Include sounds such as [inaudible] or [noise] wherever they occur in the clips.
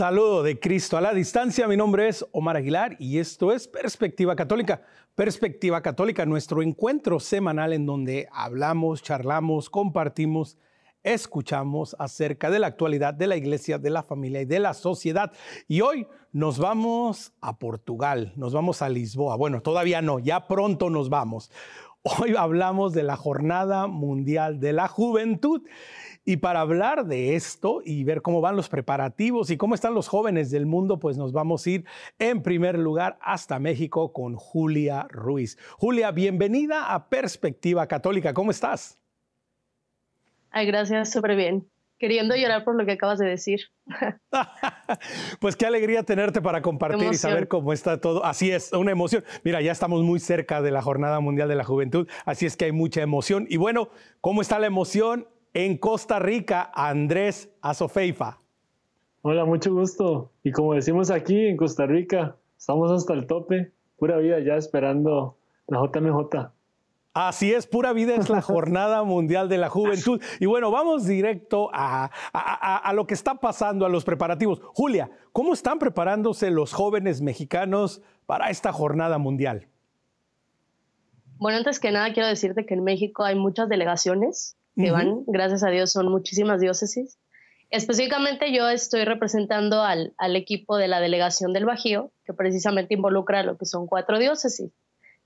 Saludo de Cristo a la distancia, mi nombre es Omar Aguilar y esto es Perspectiva Católica. Perspectiva Católica, nuestro encuentro semanal en donde hablamos, charlamos, compartimos, escuchamos acerca de la actualidad de la iglesia, de la familia y de la sociedad. Y hoy nos vamos a Portugal, nos vamos a Lisboa. Bueno, todavía no, ya pronto nos vamos. Hoy hablamos de la Jornada Mundial de la Juventud y para hablar de esto y ver cómo van los preparativos y cómo están los jóvenes del mundo, pues nos vamos a ir en primer lugar hasta México con Julia Ruiz. Julia, bienvenida a Perspectiva Católica. ¿Cómo estás? Ay, gracias, súper bien. Queriendo llorar por lo que acabas de decir. [laughs] pues qué alegría tenerte para compartir y saber cómo está todo. Así es, una emoción. Mira, ya estamos muy cerca de la Jornada Mundial de la Juventud, así es que hay mucha emoción. Y bueno, ¿cómo está la emoción en Costa Rica, Andrés Azofeifa. Hola, mucho gusto. Y como decimos aquí en Costa Rica, estamos hasta el tope, pura vida ya esperando la JMJ. Así es, pura vida es la [laughs] Jornada Mundial de la Juventud. Y bueno, vamos directo a, a, lo que está pasando, a los preparativos. Julia, ¿cómo están preparándose los jóvenes mexicanos para esta Jornada Mundial? Bueno, antes que nada quiero decirte que en México hay muchas delegaciones que van, gracias a Dios, son muchísimas diócesis. Específicamente yo estoy representando al, al, equipo de la delegación del Bajío, que precisamente involucra lo que son cuatro diócesis.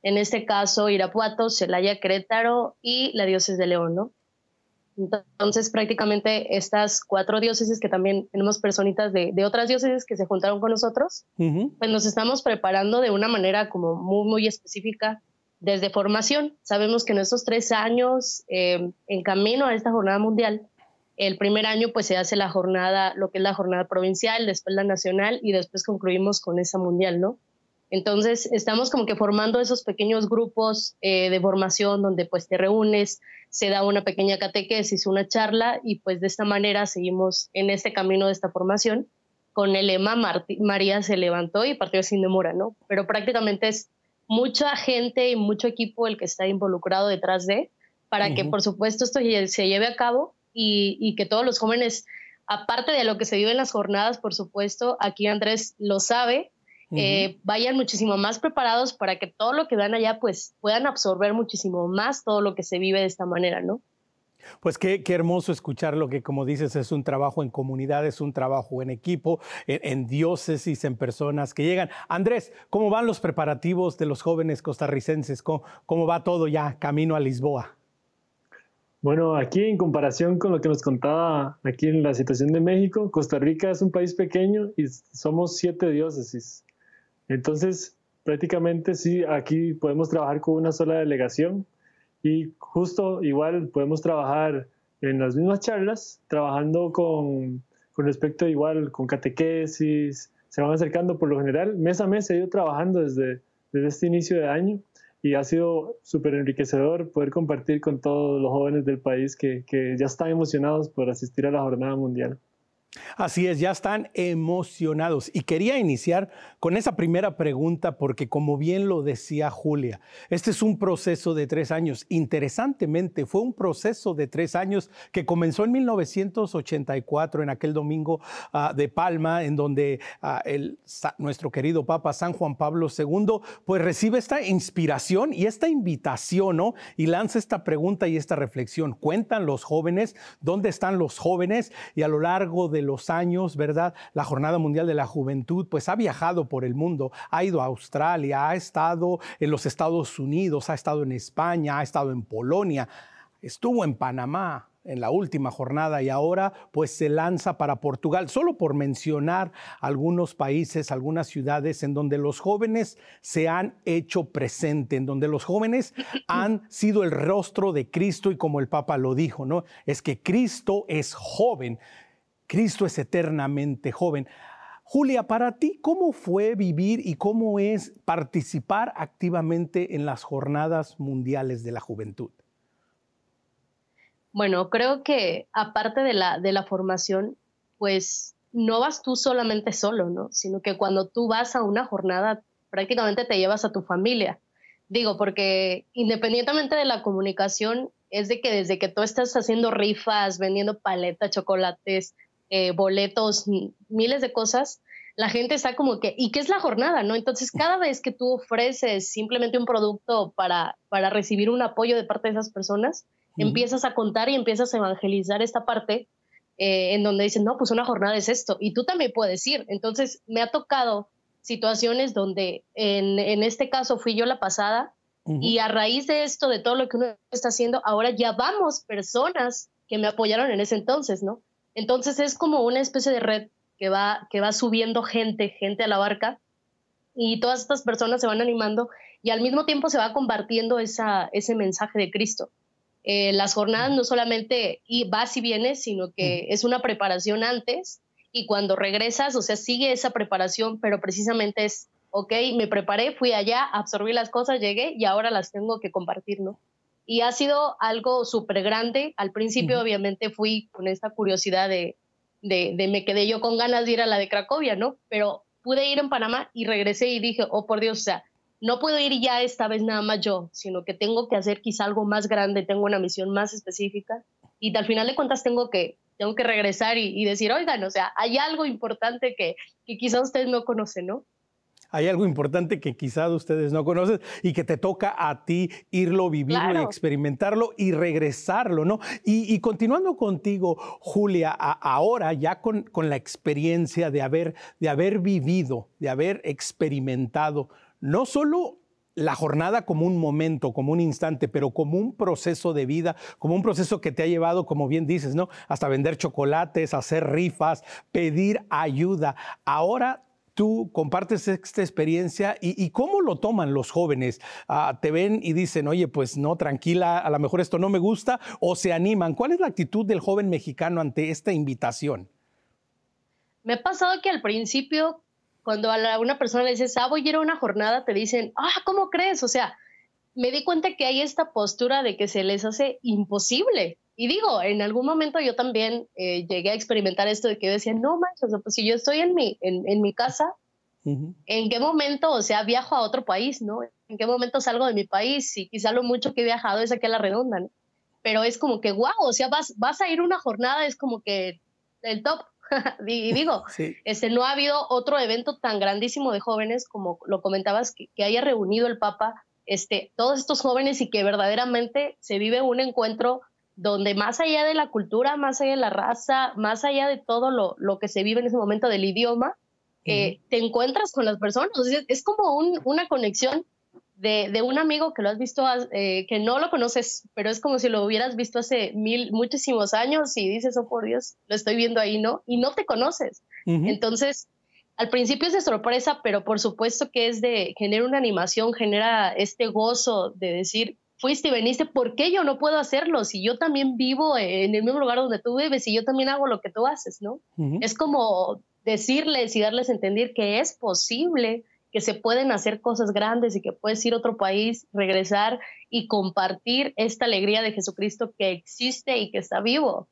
En este caso, Irapuato, Celaya, Querétaro y la diócesis de León, ¿no? Entonces, prácticamente estas cuatro diócesis, que también tenemos personitas de, de otras diócesis que se juntaron con nosotros, pues nos estamos preparando de una manera como muy, muy específica desde formación. Sabemos que en estos tres años, eh, en camino a esta jornada mundial, el primer año pues se hace la jornada, lo que es la jornada provincial, después la nacional y después concluimos con esa mundial, ¿no? Entonces estamos como que formando esos pequeños grupos eh, de formación donde pues te reúnes, se da una pequeña catequesis, una charla y pues de esta manera seguimos en este camino de esta formación con el lema María se levantó y partió sin demora, ¿no? Pero prácticamente es mucha gente y mucho equipo el que está involucrado detrás de, para que por supuesto esto se lleve a cabo y, que todos los jóvenes, aparte de lo que se vive en las jornadas, por supuesto, aquí Andrés lo sabe, eh, vayan muchísimo más preparados para que todo lo que vean allá pues puedan absorber muchísimo más todo lo que se vive de esta manera, ¿no? Pues qué, hermoso escuchar lo que, como dices, es un trabajo en comunidad, es un trabajo en equipo, en, diócesis, en personas que llegan. Andrés, ¿cómo van los preparativos de los jóvenes costarricenses? ¿Cómo, va todo ya camino a Lisboa? Bueno, aquí en comparación con lo que nos contaba aquí en la situación de México, Costa Rica es un país pequeño y somos siete diócesis. Entonces, prácticamente sí, aquí podemos trabajar con una sola delegación y justo igual podemos trabajar en las mismas charlas, trabajando con, con respecto igual con catequesis, se van acercando por lo general. Mes a mes he ido trabajando desde, desde este inicio de año y ha sido súper enriquecedor poder compartir con todos los jóvenes del país que, que ya están emocionados por asistir a la jornada mundial. Así es, ya están emocionados. Y quería iniciar con esa primera pregunta porque como bien lo decía Julia, este es un proceso de tres años. Interesantemente, fue un proceso de tres años que comenzó en 1984, en aquel domingo ah, de Palma, en donde ah, nuestro querido Papa San Juan Pablo II, pues recibe esta inspiración y esta invitación, ¿no? Y lanza esta pregunta y esta reflexión. ¿Cuentan los jóvenes? ¿Dónde están los jóvenes? Y a lo largo de los años, ¿verdad? La Jornada Mundial de la Juventud, pues ha viajado por el mundo, ha ido a Australia, ha estado en los Estados Unidos, ha estado en España, ha estado en Polonia, estuvo en Panamá, en la última jornada y ahora pues se lanza para Portugal, solo por mencionar algunos países, algunas ciudades en donde los jóvenes se han hecho presente, en donde los jóvenes [clears throat] han sido el rostro de Cristo y como el Papa lo dijo, ¿no? Es que Cristo es joven. Cristo es eternamente joven. Julia, para ti, ¿cómo fue vivir y cómo es participar activamente en las jornadas mundiales de la juventud? Bueno, creo que aparte de la, de la formación, pues no vas tú solamente solo, ¿no? Sino que cuando tú vas a una jornada, prácticamente te llevas a tu familia. Digo, porque independientemente de la comunicación, es de que desde que tú estás haciendo rifas, vendiendo paletas, chocolates, eh, boletos, miles de cosas, la gente está como que, ¿y qué es la jornada? ¿no? Entonces, cada vez que tú ofreces simplemente un producto para, para recibir un apoyo de parte de esas personas, empiezas a contar y empiezas a evangelizar esta parte eh, en donde dicen, no, pues una jornada es esto, y tú también puedes ir. Entonces, me ha tocado situaciones donde en, en este caso fui yo la pasada, y a raíz de esto, de todo lo que uno está haciendo, ahora ya vamos personas que me apoyaron en ese entonces, ¿no? Entonces es como una especie de red que va, que va subiendo gente, gente a la barca, y todas estas personas se van animando y al mismo tiempo se va compartiendo esa, ese mensaje de Cristo. Eh, las jornadas no solamente y vas y vienes, sino que es una preparación antes y cuando regresas, o sea, sigue esa preparación, pero precisamente es, ok, me preparé, fui allá, absorbí las cosas, llegué y ahora las tengo que compartir, ¿no? Y ha sido algo súper grande. Al principio, obviamente, fui con esta curiosidad de, de, me quedé yo con ganas de ir a la de Cracovia, ¿no? Pero pude ir en Panamá y regresé y dije, oh, por Dios, o sea, no puedo ir ya esta vez nada más yo, sino que tengo que hacer quizá algo más grande, tengo una misión más específica y al final de cuentas tengo que, tengo que regresar y, decir, oigan, o sea, hay algo importante que, que quizá ustedes no conocen, ¿no? Hay algo importante que quizás ustedes no conocen y que te toca a ti irlo, vivirlo y experimentarlo y regresarlo, ¿no? Y, continuando contigo, Julia, ahora ya con, con, la experiencia de haber, de haber vivido, de haber experimentado, no solo la jornada como un momento, como un instante, pero como un proceso de vida, como un proceso que te ha llevado, como bien dices, ¿no? Hasta vender chocolates, hacer rifas, pedir ayuda. Ahora tú compartes esta experiencia y, cómo lo toman los jóvenes. Ah, ¿Te ven y dicen, oye, pues no, tranquila, a lo mejor esto no me gusta o se animan? ¿Cuál es la actitud del joven mexicano ante esta invitación? Me ha pasado que al principio, cuando a una persona le dices, ah, voy a ir a una jornada, te dicen, ah, ¿cómo crees? O sea, me di cuenta que hay esta postura de que se les hace imposible. Y digo, en algún momento yo también eh, llegué a experimentar esto de que yo decía, no manches, pues si yo estoy en mi, en, en mi casa, ¿en qué momento, o sea, viajo a otro país, no? ¿En qué momento salgo de mi país? Y quizá lo mucho que he viajado es aquí a la redonda, ¿no? Pero es como que, wow, o sea, vas, vas a ir una jornada, es como que el top. [laughs] y digo, este, no ha habido otro evento tan grandísimo de jóvenes como lo comentabas, que, que haya reunido el Papa este, todos estos jóvenes y que verdaderamente se vive un encuentro donde más allá de la cultura, más allá de la raza, más allá de todo lo, lo que se vive en ese momento del idioma, eh, te encuentras con las personas. es, como una conexión de, de, un amigo que lo has visto, eh, que no lo conoces, pero es como si lo hubieras visto hace mil, muchísimos años y dices, oh por Dios, lo estoy viendo ahí, ¿no? Y no te conoces. Entonces, al principio es de sorpresa, pero por supuesto que es de, genera una animación, genera este gozo de decir, fuiste y veniste, ¿por qué yo no puedo hacerlo? Si yo también vivo en el mismo lugar donde tú vives y yo también hago lo que tú haces, ¿no? Es como decirles y darles a entender que es posible, que se pueden hacer cosas grandes y que puedes ir a otro país, regresar y compartir esta alegría de Jesucristo que existe y que está vivo.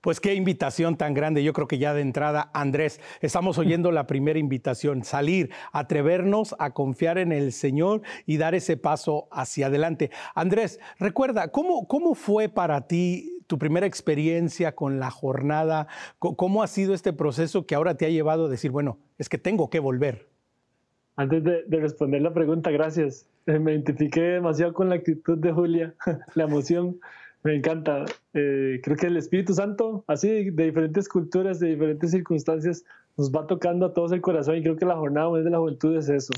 Pues qué invitación tan grande. Yo creo que ya de entrada, Andrés, estamos [laughs] oyendo la primera invitación, salir, atrevernos a confiar en el Señor y dar ese paso hacia adelante. Andrés, recuerda, ¿cómo, cómo fue para ti tu primera experiencia con la jornada? ¿Cómo ha sido este proceso que ahora te ha llevado a decir, bueno, es que tengo que volver? Antes de, de responder la pregunta, gracias. [laughs] Me identifiqué demasiado con la actitud de Julia, [laughs] la emoción. Me encanta. Eh, creo que el Espíritu Santo, así de diferentes culturas, de diferentes circunstancias, nos va tocando a todos el corazón y creo que la Jornada Mundial de la Juventud es eso.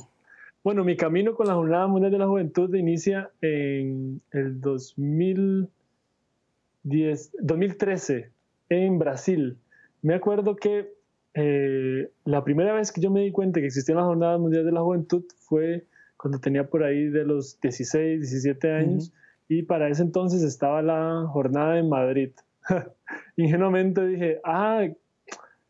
Bueno, mi camino con la Jornada Mundial de la Juventud inicia en el 2010, 2013 en Brasil. Me acuerdo que eh, la primera vez que yo me di cuenta que existía la Jornada Mundial de la Juventud fue cuando tenía por ahí de los 16, 17 años y para ese entonces estaba la jornada en Madrid. [laughs] Ingenuamente dije, ah,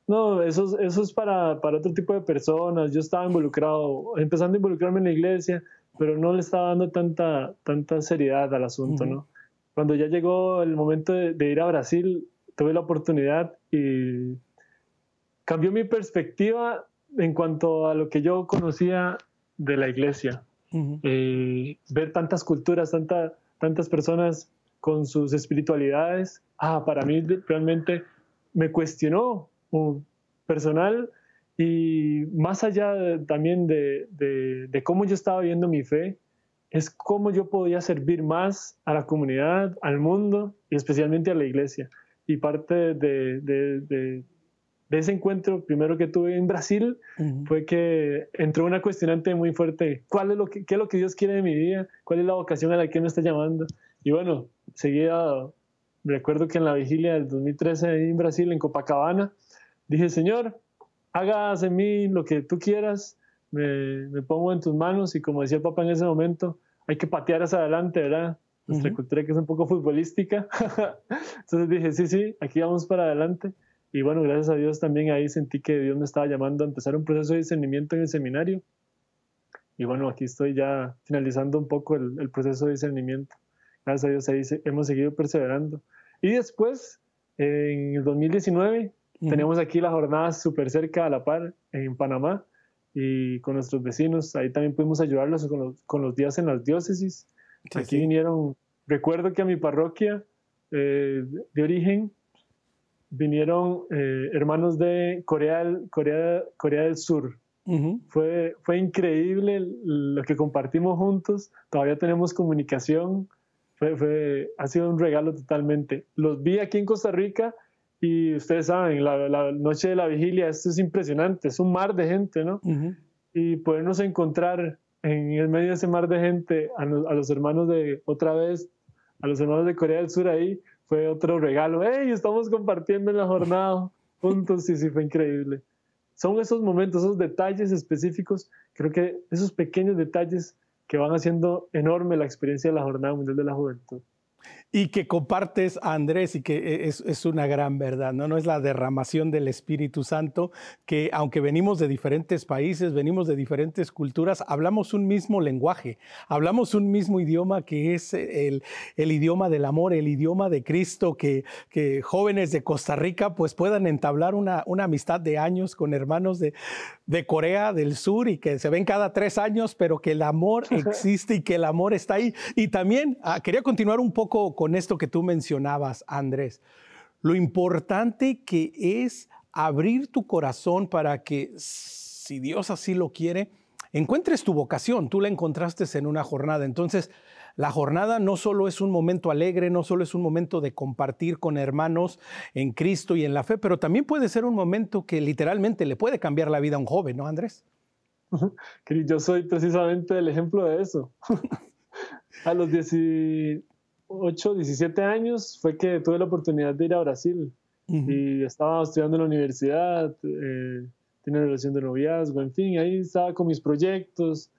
no, eso, eso es para, para otro tipo de personas. Yo estaba involucrado, empezando a involucrarme en la iglesia, pero no le estaba dando tanta, tanta seriedad al asunto, ¿no? Cuando ya llegó el momento de, ir a Brasil, tuve la oportunidad y cambió mi perspectiva en cuanto a lo que yo conocía de la iglesia. Eh, ver tantas culturas, tantas tantas personas con sus espiritualidades, ah, para mí realmente me cuestionó personal y más allá también de, de, cómo yo estaba viendo mi fe, es cómo yo podía servir más a la comunidad, al mundo y especialmente a la iglesia. Y parte de, de ese encuentro primero que tuve en Brasil fue que entró una cuestionante muy fuerte, ¿cuál es lo que, ¿qué es lo que Dios quiere de mi vida? ¿Cuál es la vocación a la que me está llamando? Y bueno, seguía, recuerdo que en la vigilia del 2013 en Brasil, en Copacabana, dije, Señor, hagas en mí lo que tú quieras, me, me, pongo en tus manos y como decía el papá en ese momento, hay que patear hacia adelante, ¿verdad? Nuestra cultura que es un poco futbolística. [laughs] Entonces dije, sí, sí, aquí vamos para adelante. Y bueno, gracias a Dios también ahí sentí que Dios me estaba llamando a empezar un proceso de discernimiento en el seminario. Y bueno, aquí estoy ya finalizando un poco el, el proceso de discernimiento. Gracias a Dios ahí hemos seguido perseverando. Y después, en el 2019, tenemos aquí la jornada súper cerca a la par en Panamá y con nuestros vecinos. Ahí también pudimos ayudarlos con los, con los días en las diócesis. aquí vinieron, recuerdo que a mi parroquia eh, de origen vinieron eh, hermanos de Corea, Corea, Corea del Sur. fue, fue increíble lo que compartimos juntos. Todavía tenemos comunicación. Fue, fue, ha sido un regalo totalmente. Los vi aquí en Costa Rica y ustedes saben, la, noche de la vigilia, esto es impresionante, es un mar de gente, ¿no? Y podernos encontrar en el medio de ese mar de gente a, los hermanos de, otra vez, a los hermanos de Corea del Sur ahí, fue otro regalo. ¡Hey! Estamos compartiendo en la jornada juntos y sí, fue increíble. Son esos momentos, esos detalles específicos, creo que esos pequeños detalles que van haciendo enorme la experiencia de la Jornada Mundial de la Juventud y que compartes Andrés y que e, es, una gran verdad, ¿no? No es la derramación del Espíritu Santo, que aunque venimos de diferentes países, venimos de diferentes culturas, hablamos un mismo lenguaje, hablamos un mismo idioma que es el, idioma del amor, el idioma de Cristo, que, que, jóvenes de Costa Rica pues puedan entablar una, una amistad de años con hermanos de, de Corea del Sur y que se ven cada tres años, pero que el amor [laughs] existe y que el amor está ahí. Y también ah, quería continuar un poco con esto que tú mencionabas, Andrés. Lo importante que es abrir tu corazón para que, si Dios así lo quiere, encuentres tu vocación. Tú la encontraste en una jornada. Entonces, la jornada no solo es un momento alegre, no solo es un momento de compartir con hermanos en Cristo y en la fe, pero también puede ser un momento que literalmente le puede cambiar la vida a un joven, ¿no, Andrés? [laughs] Yo soy precisamente el ejemplo de eso. [laughs] a los 10, 8, 17 años fue que tuve la oportunidad de ir a Brasil y estaba estudiando en la universidad, eh, tenía relación de noviazgo, en fin, ahí estaba con mis proyectos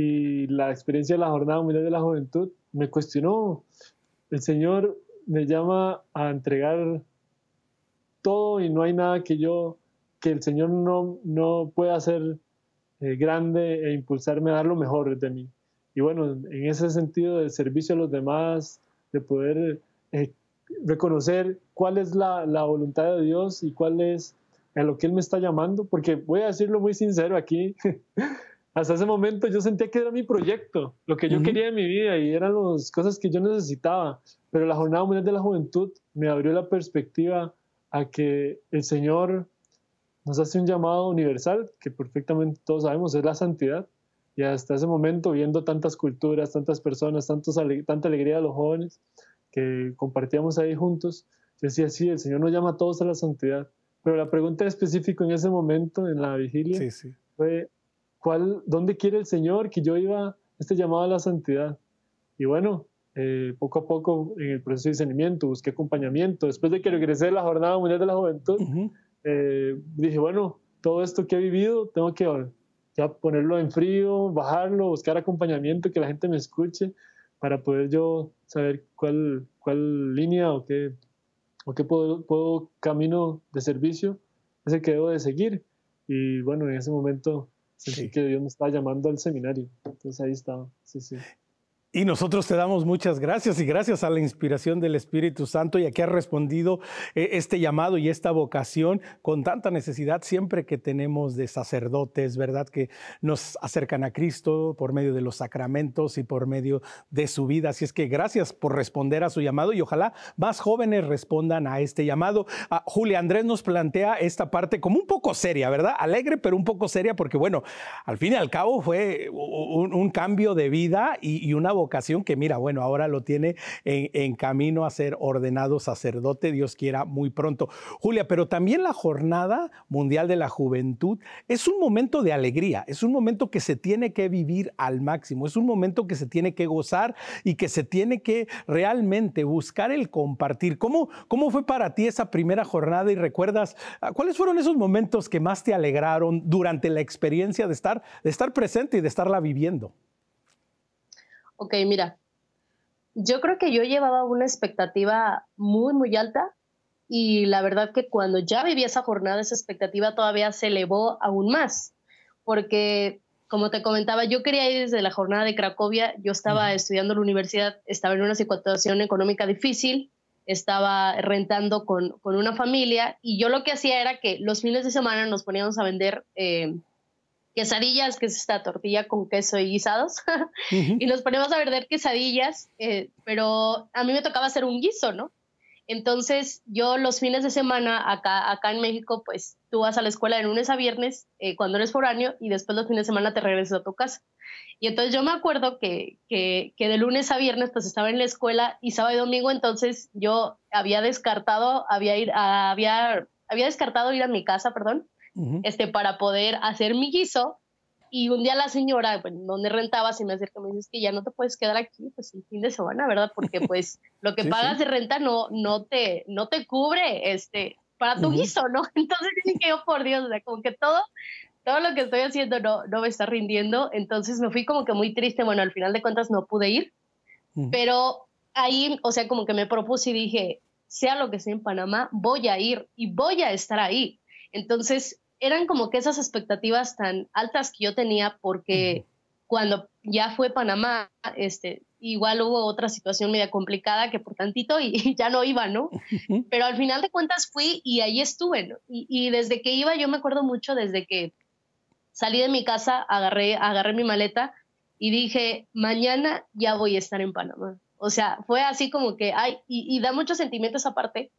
y la experiencia de la Jornada Mundial de la Juventud me cuestionó. El Señor me llama a entregar todo y no hay nada que yo, que el Señor no, no pueda hacer eh, grande e impulsarme a dar lo mejor de mí. Y bueno, en ese sentido de servicio a los demás, de poder eh, reconocer cuál es la, la, voluntad de Dios y cuál es a lo que Él me está llamando, porque voy a decirlo muy sincero aquí, [laughs] hasta ese momento yo sentía que era mi proyecto, lo que yo quería en mi vida y eran las cosas que yo necesitaba, pero la Jornada Mundial de la Juventud me abrió la perspectiva a que el Señor nos hace un llamado universal, que perfectamente todos sabemos es la santidad, y hasta ese momento, viendo tantas culturas, tantas personas, tantos, tanta alegría de los jóvenes que compartíamos ahí juntos, yo decía, sí, el Señor nos llama a todos a la santidad. Pero la pregunta específica en ese momento, en la vigilia, fue, ¿cuál, ¿dónde quiere el Señor que yo iba este llamado a la santidad? Y bueno, eh, poco a poco en el proceso de discernimiento, busqué acompañamiento. Después de que regresé de la Jornada Mundial de la Juventud, eh, dije, bueno, todo esto que he vivido, tengo que ya ponerlo en frío, bajarlo, buscar acompañamiento, que la gente me escuche, para poder yo saber cuál, cuál línea o qué, o qué puedo, puedo, camino de servicio es el que debo de seguir. Y bueno, en ese momento sentí que Dios me estaba llamando al seminario. Entonces ahí estaba, sí, sí. Y nosotros te damos muchas gracias y gracias a la inspiración del Espíritu Santo y a que has respondido eh, este llamado y esta vocación con tanta necesidad siempre que tenemos de sacerdotes, ¿verdad? Que nos acercan a Cristo por medio de los sacramentos y por medio de su vida. Así es que gracias por responder a su llamado y ojalá más jóvenes respondan a este llamado. Ah, Julia Andrés nos plantea esta parte como un poco seria, ¿verdad? Alegre, pero un poco seria porque, bueno, al fin y al cabo fue un, cambio de vida y, y una vocación que mira, bueno, ahora lo tiene en, camino a ser ordenado sacerdote, Dios quiera muy pronto. Julia, pero también la Jornada Mundial de la Juventud es un momento de alegría, es un momento que se tiene que vivir al máximo, es un momento que se tiene que gozar y que se tiene que realmente buscar el compartir. ¿Cómo, cómo fue para ti esa primera jornada y recuerdas ah, cuáles fueron esos momentos que más te alegraron durante la experiencia de estar, de estar presente y de estarla viviendo? Ok, mira, yo creo que yo llevaba una expectativa muy, muy alta y la verdad que cuando ya viví esa jornada, esa expectativa todavía se elevó aún más, porque como te comentaba, yo quería ir desde la jornada de Cracovia, yo estaba estudiando en la universidad, estaba en una situación económica difícil, estaba rentando con, con, una familia y yo lo que hacía era que los fines de semana nos poníamos a vender eh, quesadillas, que es esta tortilla con queso y guisados, [laughs] y nos ponemos a vender quesadillas, eh, pero a mí me tocaba hacer un guiso, ¿no? Entonces yo los fines de semana acá, acá en México, pues tú vas a la escuela de lunes a viernes eh, cuando eres foráneo y después los fines de semana te regresas a tu casa. Y entonces yo me acuerdo que, que, que, de lunes a viernes pues estaba en la escuela y sábado y domingo entonces yo había descartado, había, ir, había, había descartado ir a mi casa, perdón, este, para poder hacer mi guiso. Y un día la señora, pues, donde rentaba, se me acerca y me dice que ya no te puedes quedar aquí, pues el fin de semana, ¿verdad? Porque [laughs] pues lo que pagas de renta no, no, te, no te cubre este, para tu guiso, ¿no? [laughs] Entonces dije yo, por Dios, o sea, como que todo, todo lo que estoy haciendo no, no me está rindiendo. Entonces me fui como que muy triste. Bueno, al final de cuentas no pude ir, pero ahí, o sea, como que me propuse y dije, sea lo que sea en Panamá, voy a ir y voy a estar ahí. Entonces, eran como que esas expectativas tan altas que yo tenía porque cuando ya fue Panamá, este, igual hubo otra situación media complicada que por tantito y, [laughs] ya no iba, ¿no? Pero al final de cuentas fui y ahí estuve, ¿no? y, desde que iba, yo me acuerdo mucho desde que salí de mi casa, agarré, agarré mi maleta y dije, mañana ya voy a estar en Panamá. O sea, fue así como que, ay, y, y da muchos sentimientos aparte,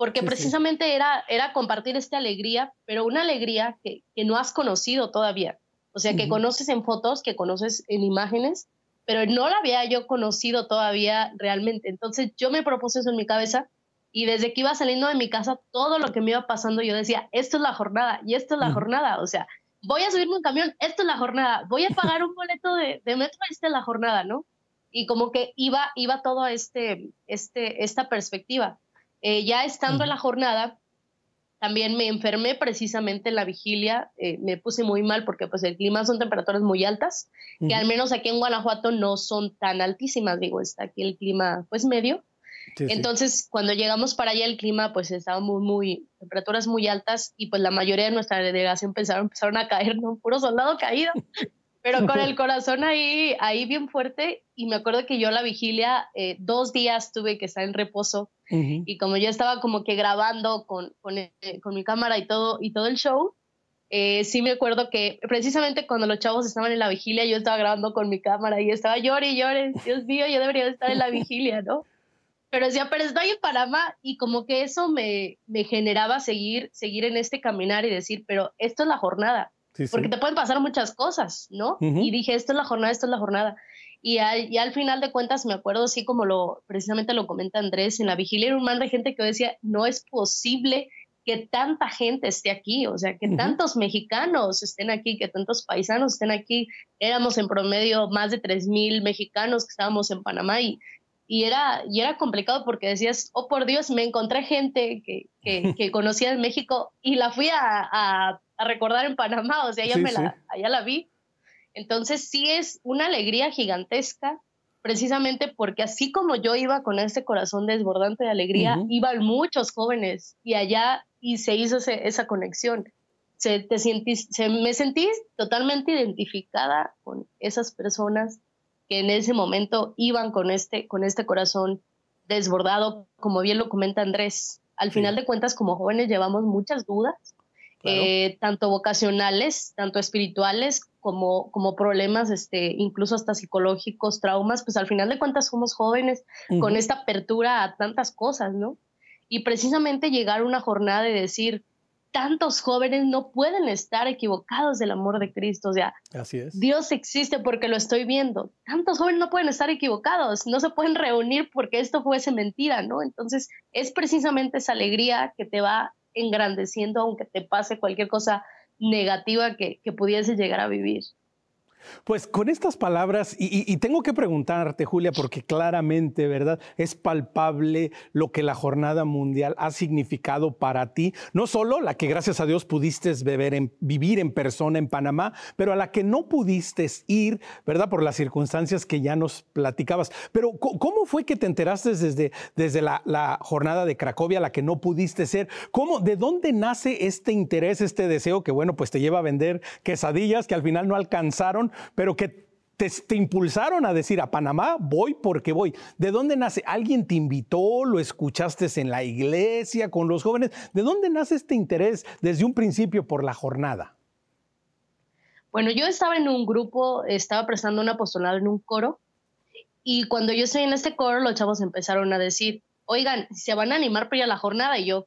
porque precisamente Era, era compartir esta alegría, pero una alegría que, que no has conocido todavía. O sea, que conoces en fotos, que conoces en imágenes, pero no la había yo conocido todavía realmente. Entonces yo me propuse eso en mi cabeza y desde que iba saliendo de mi casa, todo lo que me iba pasando, yo decía, esto es la jornada y esto es la jornada. O sea, voy a subirme un camión, esto es la jornada, voy a pagar un boleto de, de metro, esta es la jornada, ¿no? Y como que iba, iba todo este, este, esta perspectiva. Eh, ya estando en la jornada, también me enfermé precisamente en la vigilia, eh, me puse muy mal porque pues el clima son temperaturas muy altas, que al menos aquí en Guanajuato no son tan altísimas, digo, está aquí el clima pues medio. Entonces, cuando llegamos para allá, el clima pues estaba muy, muy, temperaturas muy altas y pues la mayoría de nuestra delegación pensaron, empezaron a caer, ¿no? Puro soldado caído pero con el [laughs] corazón ahí, ahí bien fuerte. Y me acuerdo que yo la vigilia, eh, dos días tuve que estar en reposo. Y como yo estaba como que grabando con, con, eh, con, mi cámara y todo, y todo el show, eh, sí me acuerdo que precisamente cuando los chavos estaban en la vigilia, yo estaba grabando con mi cámara y estaba llore y llore. Dios mío, yo debería estar en la vigilia, ¿no? Pero decía, pero estoy en Panamá y como que eso me, me generaba seguir, seguir en este caminar y decir, pero esto es la jornada porque te pueden pasar muchas cosas, ¿no? Y dije, esto es la jornada, esto es la jornada. Y al, y al final de cuentas me acuerdo, así como lo precisamente lo comenta Andrés, en la vigilia era un man de gente que decía, no es posible que tanta gente esté aquí, o sea, que tantos mexicanos estén aquí, que tantos paisanos estén aquí. Éramos en promedio más de 3.000 mexicanos que estábamos en Panamá y, y, era, y era complicado porque decías, oh por Dios, me encontré gente que, que, [laughs] que conocía en México y la fui a, a a recordar en Panamá, o sea, allá, me La, allá la vi. Entonces sí es una alegría gigantesca, precisamente porque así como yo iba con ese corazón desbordante de alegría, iban muchos jóvenes y allá y se hizo esa conexión. Se, te se, me sentí totalmente identificada con esas personas que en ese momento iban con este, con este corazón desbordado, como bien lo comenta Andrés. Al final de cuentas, como jóvenes llevamos muchas dudas, eh, tanto vocacionales, tanto espirituales, como, como problemas, este, incluso hasta psicológicos, traumas, pues al final de cuentas somos jóvenes con esta apertura a tantas cosas, ¿no? Y precisamente llegar a una jornada de decir, tantos jóvenes no pueden estar equivocados del amor de Cristo. O sea, Dios existe porque lo estoy viendo. Tantos jóvenes no pueden estar equivocados, no se pueden reunir porque esto fuese mentira, ¿no? Entonces, es precisamente esa alegría que te va engrandeciendo aunque te pase cualquier cosa negativa que, que pudiese llegar a vivir. Pues con estas palabras, y, tengo que preguntarte, Julia, porque claramente, ¿verdad? Es palpable lo que la jornada mundial ha significado para ti, no solo la que gracias a Dios pudiste beber en, vivir en persona en Panamá, pero a la que no pudiste ir, ¿verdad? Por las circunstancias que ya nos platicabas. Pero ¿cómo fue que te enteraste desde, desde la, jornada de Cracovia, a la que no pudiste ser? ¿Cómo, de dónde nace este interés, este deseo que, bueno, pues te lleva a vender quesadillas que al final no alcanzaron? Pero que te, impulsaron a decir a Panamá voy porque voy. ¿De dónde nace? ¿Alguien te invitó? ¿Lo escuchaste en la iglesia con los jóvenes? ¿De dónde nace este interés desde un principio por la jornada? Bueno, yo estaba en un grupo, estaba prestando un apostolado en un coro y cuando yo estoy en este coro los chavos empezaron a decir, oigan, se van a animar para ir a la jornada y yo,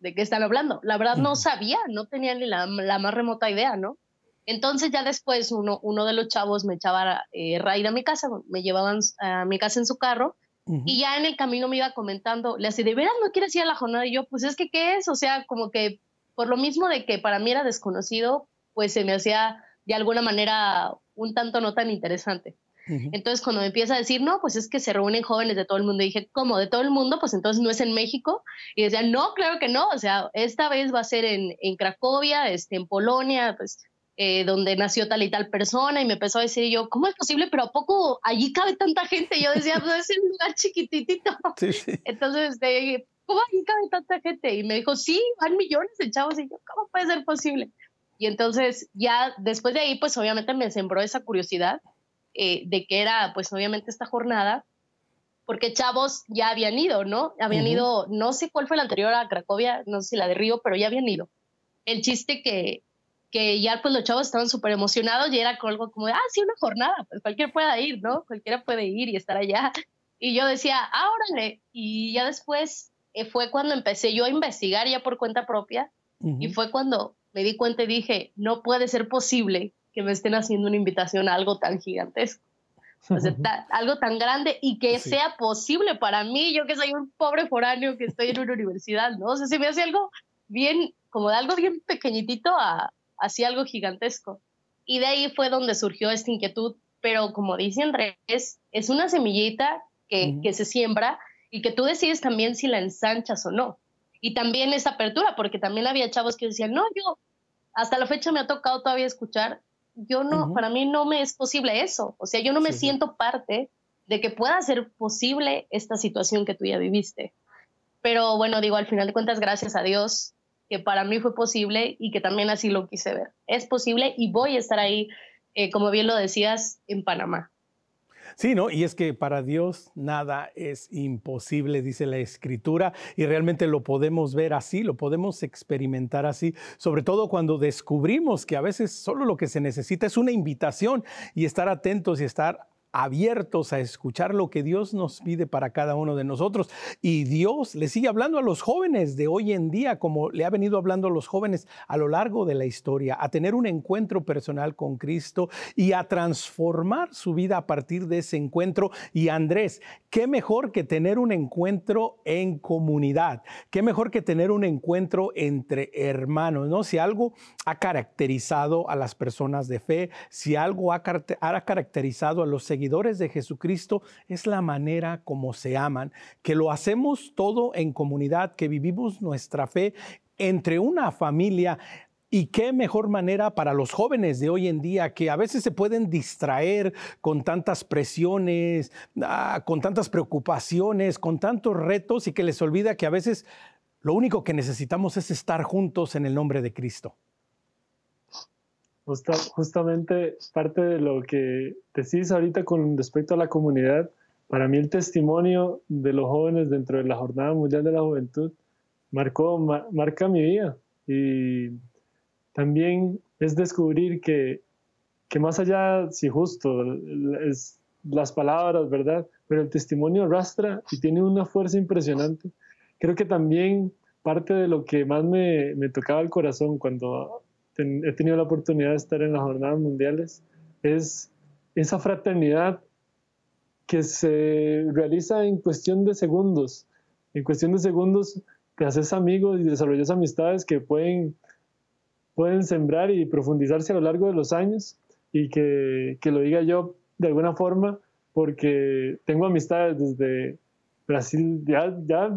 ¿de qué están hablando? La verdad no sabía, no tenía ni la más remota idea, ¿no? Entonces ya después uno, uno de los chavos me echaba eh, raíz a mi casa, me llevaban a mi casa en su carro y ya en el camino me iba comentando, le hacía, ¿de veras no quieres ir a la jornada? Y yo, pues es que, ¿qué es? O sea, como que por lo mismo de que para mí era desconocido, pues se me hacía de alguna manera un tanto no tan interesante. Entonces, cuando me empieza a decir, no, pues es que se reúnen jóvenes de todo el mundo, dije, ¿cómo? ¿De todo el mundo? Pues entonces no es en México. Y decía, no, claro que no. O sea, esta vez va a ser en, en Cracovia, este, en Polonia, pues eh, donde nació tal y tal persona y me empezó a decir yo, ¿cómo es posible? Pero ¿a poco allí cabe tanta gente? Yo decía, pues es un lugar chiquititito. [laughs] Entonces, este, ¿cómo allí cabe tanta gente? Y me dijo, sí, van millones de chavos. Y yo, ¿cómo puede ser posible? Y entonces ya después de ahí, pues obviamente me sembró esa curiosidad eh, de que era, pues obviamente esta jornada, porque chavos ya habían ido, ¿no? Habían ido, no sé cuál fue la anterior a Cracovia, no sé si la de Río, pero ya habían ido. El chiste que que ya pues los chavos estaban súper emocionados y era algo como de, ah, sí, una jornada, pues cualquiera pueda ir, ¿no? Cualquiera puede ir y estar allá. Y yo decía, ah, órale. Y ya después eh, fue cuando empecé yo a investigar ya por cuenta propia y fue cuando me di cuenta y dije, no puede ser posible que me estén haciendo una invitación a algo tan gigantesco. O sea, algo tan grande y que sea posible para mí, yo que soy un pobre foráneo que estoy en una universidad, ¿no? O sea, se me hace algo bien, como de algo bien pequeñitito a, hacía algo gigantesco. Y de ahí fue donde surgió esta inquietud, pero como dice Andrés, es una semillita que, que se siembra y que tú decides también si la ensanchas o no. Y también esa apertura, porque también había chavos que decían, no, yo hasta la fecha me ha tocado todavía escuchar, yo no, para mí no me es posible eso, o sea, yo no me siento parte de que pueda ser posible esta situación que tú ya viviste. Pero bueno, digo, al final de cuentas, gracias a Dios, que para mí fue posible y que también así lo quise ver. Es posible y voy a estar ahí, eh, como bien lo decías, en Panamá. Sí, ¿no? Y es que para Dios nada es imposible, dice la Escritura, y realmente lo podemos ver así, lo podemos experimentar así, sobre todo cuando descubrimos que a veces solo lo que se necesita es una invitación y estar atentos y estar abiertos a escuchar lo que Dios nos pide para cada uno de nosotros. Y Dios le sigue hablando a los jóvenes de hoy en día, como le ha venido hablando a los jóvenes a lo largo de la historia, a tener un encuentro personal con Cristo y a transformar su vida a partir de ese encuentro. Y Andrés, qué mejor que tener un encuentro en comunidad, qué mejor que tener un encuentro entre hermanos, ¿no? Si algo ha caracterizado a las personas de fe, si algo ha, caracterizado a los seguidores, de Jesucristo es la manera como se aman, que lo hacemos todo en comunidad, que vivimos nuestra fe entre una familia. Y qué mejor manera para los jóvenes de hoy en día que a veces se pueden distraer con tantas presiones, ah, con tantas preocupaciones, con tantos retos y que les olvida que a veces lo único que necesitamos es estar juntos en el nombre de Cristo. Justamente parte de lo que decís ahorita con respecto a la comunidad, para mí el testimonio de los jóvenes dentro de la Jornada Mundial de la Juventud marcó, marca mi vida y también es descubrir que, que más allá, si justo, es las palabras, ¿verdad? Pero el testimonio arrastra y tiene una fuerza impresionante. Creo que también parte de lo que más me, me tocaba el corazón cuando he tenido la oportunidad de estar en las jornadas mundiales es esa fraternidad que se realiza en cuestión de segundos. En cuestión de segundos te haces amigos y desarrollas amistades que pueden, pueden sembrar y profundizarse a lo largo de los años y que, que lo diga yo de alguna forma porque tengo amistades desde Brasil, ya, ya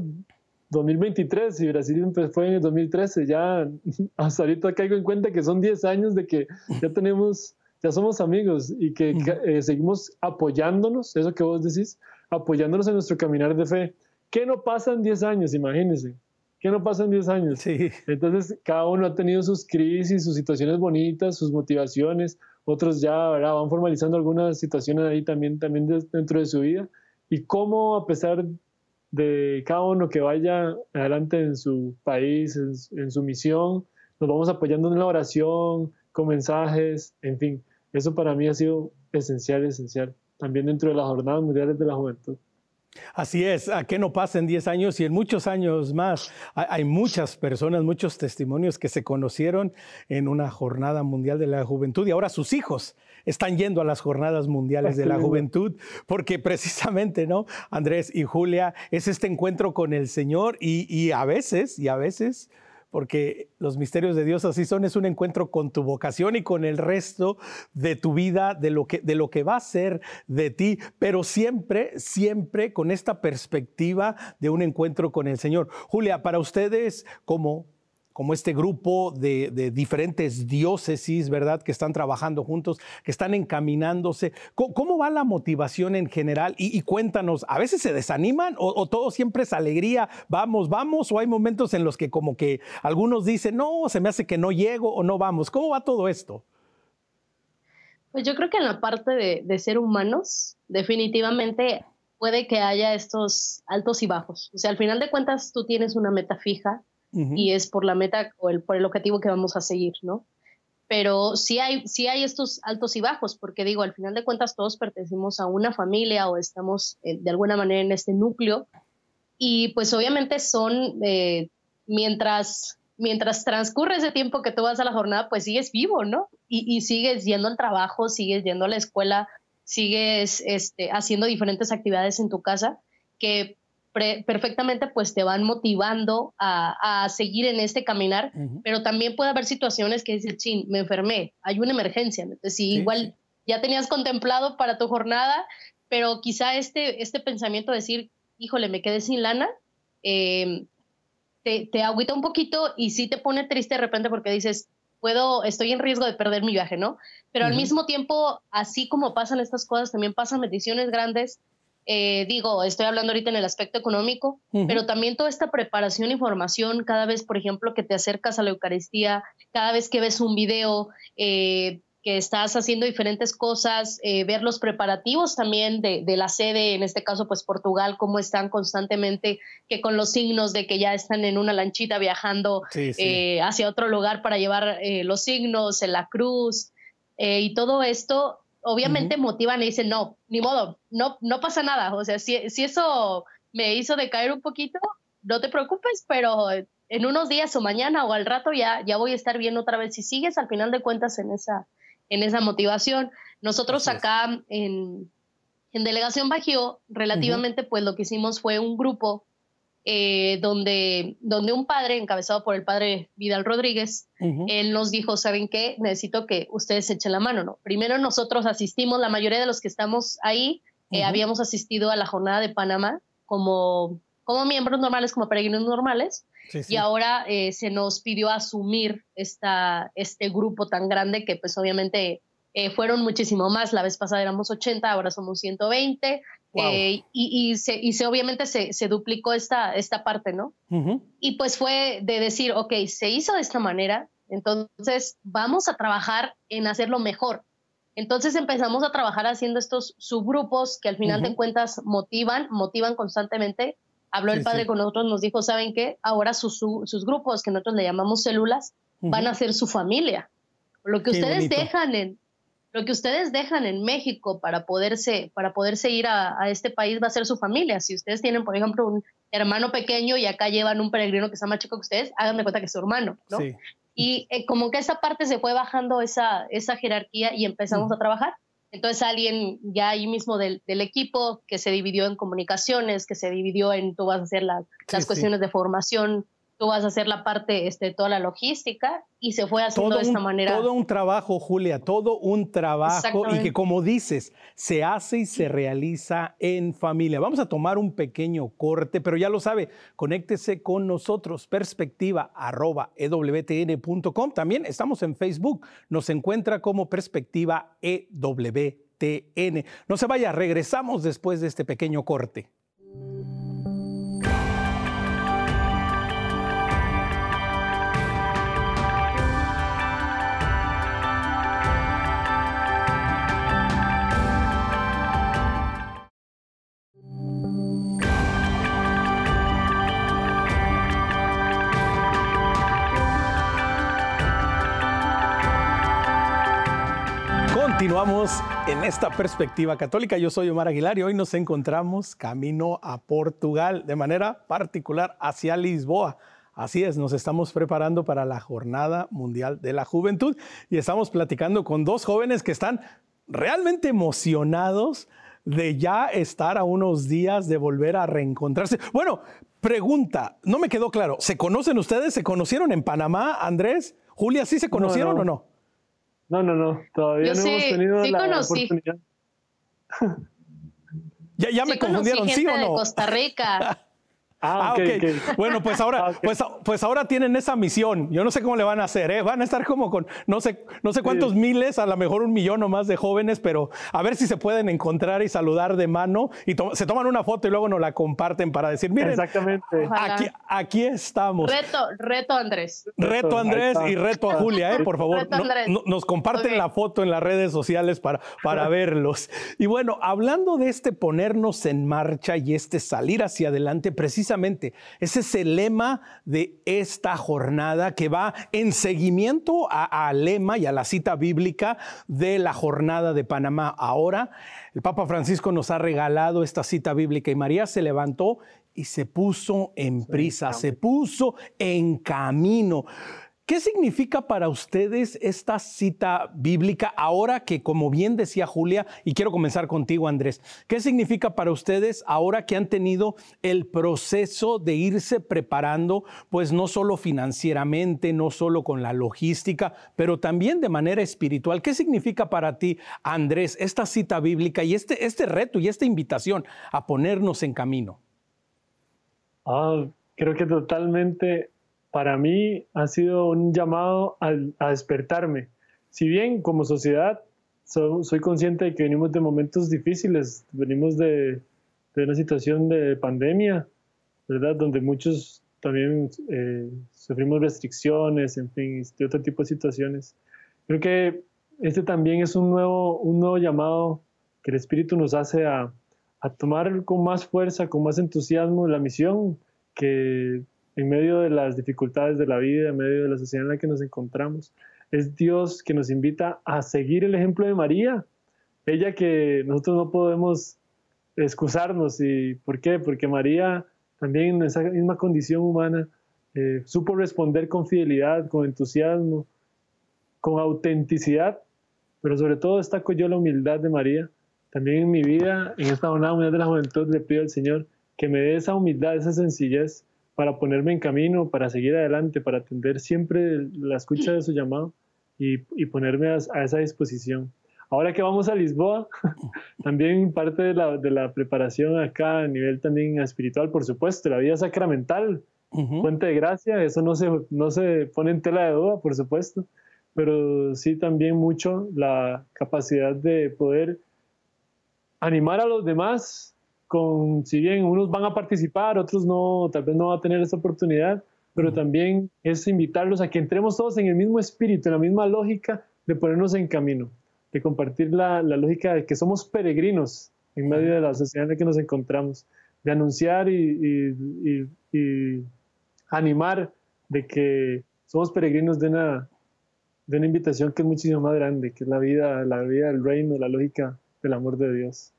2023 y Brasil fue en el 2013, ya [laughs] hasta ahorita caigo en cuenta que son 10 años de que ya tenemos, ya somos amigos y que eh, seguimos apoyándonos, eso que vos decís, apoyándonos en nuestro caminar de fe. ¿Qué no pasa en 10 años? Imagínense. ¿Qué no pasa en 10 años? Sí. Entonces, cada uno ha tenido sus crisis, sus situaciones bonitas, sus motivaciones. Otros ya van formalizando algunas situaciones ahí también, también dentro de su vida. Y cómo, a pesar de cada uno que vaya adelante en su país, en, su misión. Nos vamos apoyando en la oración, con mensajes, en fin. Eso para mí ha sido esencial, esencial. También dentro de las jornadas mundiales de la juventud. Así es, a qué no pasa en 10 años y en muchos años más. Hay muchas personas, muchos testimonios que se conocieron en una jornada mundial de la juventud y ahora sus hijos están yendo a las jornadas mundiales de la juventud, porque precisamente, ¿no? Andrés y Julia, es este encuentro con el Señor y, a veces, y a veces, porque los misterios de Dios así son, es un encuentro con tu vocación y con el resto de tu vida, de lo que, de lo que va a ser de ti, pero siempre, siempre con esta perspectiva de un encuentro con el Señor. Julia, para ustedes como como este grupo de, diferentes diócesis, ¿verdad? Que están trabajando juntos, que están encaminándose. ¿Cómo, va la motivación en general? Y, cuéntanos, ¿a veces se desaniman o, todo siempre es alegría? Vamos, vamos, o hay momentos en los que como que algunos dicen, no, se me hace que no llego o no vamos. ¿Cómo va todo esto? Pues yo creo que en la parte de, de ser humanos, definitivamente puede que haya estos altos y bajos. O sea, al final de cuentas tú tienes una meta fija, y es por la meta o el, por el objetivo que vamos a seguir, ¿no? Pero sí hay, sí hay estos altos y bajos, porque digo, al final de cuentas todos pertenecemos a una familia o estamos eh, de alguna manera en este núcleo y pues obviamente son, eh, mientras, mientras transcurre ese tiempo que tú vas a la jornada, pues sigues vivo, ¿no? Y, y sigues yendo al trabajo, sigues yendo a la escuela, sigues este, haciendo diferentes actividades en tu casa que perfectamente pues te van motivando a, seguir en este caminar, pero también puede haber situaciones que dicen, sí, me enfermé, hay una emergencia, entonces si igual ya tenías contemplado para tu jornada, pero quizá este, este pensamiento de decir, híjole, me quedé sin lana, em, te, te agüita un poquito y sí te pone triste de repente porque dices, puedo, estoy en riesgo de perder mi viaje, ¿no? Pero al mismo tiempo, así como pasan estas cosas, también pasan bendiciones grandes eh, digo, estoy hablando ahorita en el aspecto económico, pero también toda esta preparación y formación, cada vez, por ejemplo, que te acercas a la Eucaristía, cada vez que ves un video, eh, que estás haciendo diferentes cosas, eh, ver los preparativos también de, la sede, en este caso, pues Portugal, cómo están constantemente, que con los signos de que ya están en una lanchita viajando hacia otro lugar para llevar los signos en la cruz. y todo esto obviamente motivan y dicen, no, ni modo, no, no pasa nada. O sea, si, si eso me hizo decaer un poquito, no te preocupes, pero en unos días o mañana o al rato ya, ya voy a estar bien otra vez. Si sigues al final de cuentas en esa, en esa motivación. Nosotros acá en, en Delegación Bajío, relativamente, pues lo que hicimos fue un grupo eh, donde, donde un padre, encabezado por el padre Vidal Rodríguez, él nos dijo, ¿saben qué? Necesito que ustedes echen la mano, ¿no? Primero nosotros asistimos, la mayoría de los que estamos ahí, eh, habíamos asistido a la jornada de Panamá como, como miembros normales, como peregrinos normales, y ahora eh, se nos pidió asumir esta, este grupo tan grande que pues obviamente fueron muchísimo más. La vez pasada éramos 80, ahora somos 120. Eh, y, y, se, y, se, obviamente se, se, duplicó esta, esta parte, ¿no? Y pues fue de decir, ok, se hizo de esta manera, Entonces, vamos a trabajar en hacerlo mejor. Entonces empezamos a trabajar haciendo estos subgrupos que al final de cuentas motivan, motivan constantemente. Habló el padre con nosotros, nos dijo, ¿saben qué? Ahora sus, sus, grupos, que nosotros le llamamos células, van a ser su familia. Lo que ustedes dejan en, lo que ustedes dejan en México para poderse, para poderse ir a, este país va a ser su familia. Si ustedes tienen, por ejemplo, un hermano pequeño y acá llevan un peregrino que está más chico que ustedes, háganme cuenta que es su hermano, ¿no? Sí. Y eh, como que esa parte se fue bajando esa, esa jerarquía y empezamos a trabajar. Entonces alguien ya ahí mismo del, del, equipo que se dividió en comunicaciones, que se dividió en tú vas a hacer las cuestiones de formación tú vas a hacer la parte, este, toda la logística y se fue haciendo de esta manera. Todo un trabajo, Julia, todo un trabajo y que como dices, se hace y se realiza en familia. Vamos a tomar un pequeño corte, pero ya lo sabe, conéctese con nosotros, perspectiva arroba ewtn.com. También estamos en Facebook, nos encuentra como perspectiva EWTN. No se vaya, regresamos después de este pequeño corte. En esta perspectiva católica. Yo soy Omar Aguilar y hoy nos encontramos camino a Portugal, de manera particular hacia Lisboa. Así es, nos estamos preparando para la Jornada Mundial de la Juventud y estamos platicando con dos jóvenes que están realmente emocionados de ya estar a unos días de volver a reencontrarse. Bueno, pregunta, no me quedó claro, ¿se conocen ustedes? ¿Se conocieron en Panamá, Andrés? Julia, ¿sí se conocieron o no? No, no, no, todavía no hemos tenido la oportunidad. ya, ya me confundieron, ¿sí o no? de Costa Rica. [laughs] Ah, ah ok. Bueno, pues [laughs] ahora, ah, pues, pues, ahora tienen esa misión. Yo no sé cómo le van a hacer, ¿eh? Van a estar como con no sé, no sé cuántos miles, a lo mejor un millón o más de jóvenes, pero a ver si se pueden encontrar y saludar de mano y se toman una foto y luego nos la comparten para decir, miren, Exactamente. Aquí, aquí estamos. Reto, reto Andrés. Reto Andrés y reto a Julia, ¿eh? Por favor, nos comparten la foto en las redes sociales para, para [laughs] verlos. Y bueno, hablando de este ponernos en marcha y este salir hacia adelante, precisamente precisamente ese es el lema de esta jornada que va en seguimiento al lema y a la cita bíblica de la jornada de Panamá. Ahora, el Papa Francisco nos ha regalado esta cita bíblica y María se levantó y se puso en prisa, se puso en camino. ¿Qué significa para ustedes esta cita bíblica ahora que, como bien decía Julia, y quiero comenzar contigo, Andrés, ¿qué significa para ustedes ahora que han tenido el proceso de irse preparando, pues no solo financieramente, no solo con la logística, pero también de manera espiritual? ¿Qué significa para ti, Andrés, esta cita bíblica y este, este reto y esta invitación a ponernos en camino? Ah, creo que totalmente para mí ha sido un llamado a, despertarme. Si bien como sociedad soy consciente de que venimos de momentos difíciles, venimos de, una situación de pandemia, ¿verdad? Donde muchos también eh, sufrimos restricciones, en fin, de otro tipo de situaciones. Creo que este también es un nuevo, un nuevo llamado que el Espíritu nos hace a, a tomar con más fuerza, con más entusiasmo la misión que en medio de las dificultades de la vida, en medio de la sociedad en la que nos encontramos. Es Dios que nos invita a seguir el ejemplo de María, ella que nosotros no podemos excusarnos. ¿Y por qué? Porque María también en esa misma condición humana eh, supo responder con fidelidad, con entusiasmo, con autenticidad, pero sobre todo destaco yo la humildad de María. También en mi vida, en esta jornada de la juventud, le pido al Señor que me dé esa humildad, esa sencillez, para ponerme en camino, para seguir adelante, para atender siempre la escucha de su llamado y, ponerme a, esa disposición. Ahora que vamos a Lisboa, [laughs] también parte de la, preparación acá a nivel también espiritual, por supuesto, la vida sacramental, fuente de gracia, eso no se, no se pone en tela de duda, por supuesto, pero sí también mucho la capacidad de poder animar a los demás con, si bien unos van a participar, otros no, tal vez no va a tener esa oportunidad, pero también es invitarlos a que entremos todos en el mismo espíritu, en la misma lógica de ponernos en camino, de compartir la, lógica de que somos peregrinos en medio de la sociedad en la que nos encontramos, de anunciar y, y animar de que somos peregrinos de una, de una invitación que es muchísimo más grande, que es la vida, la vida del reino, la lógica del amor de Dios.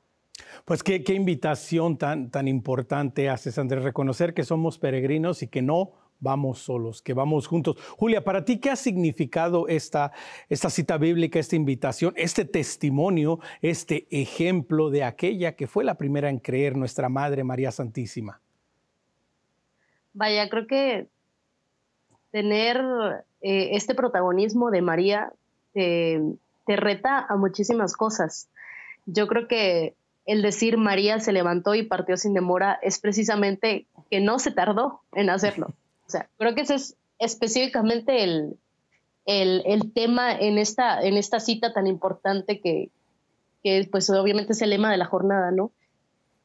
Pues qué, invitación tan, tan importante haces, Andrés, reconocer que somos peregrinos y que no vamos solos, que vamos juntos. Julia, para ti, ¿qué ha significado esta, esta cita bíblica, esta invitación, este testimonio, este ejemplo de aquella que fue la primera en creer, nuestra Madre María Santísima? Vaya, creo que tener eh, este protagonismo de María te reta a muchísimas cosas. Yo creo que el decir María se levantó y partió sin demora es precisamente que no se tardó en hacerlo. [laughs] O sea, creo que ese es específicamente el, el, tema en esta, en esta cita tan importante que, que, pues obviamente es el lema de la jornada, ¿no?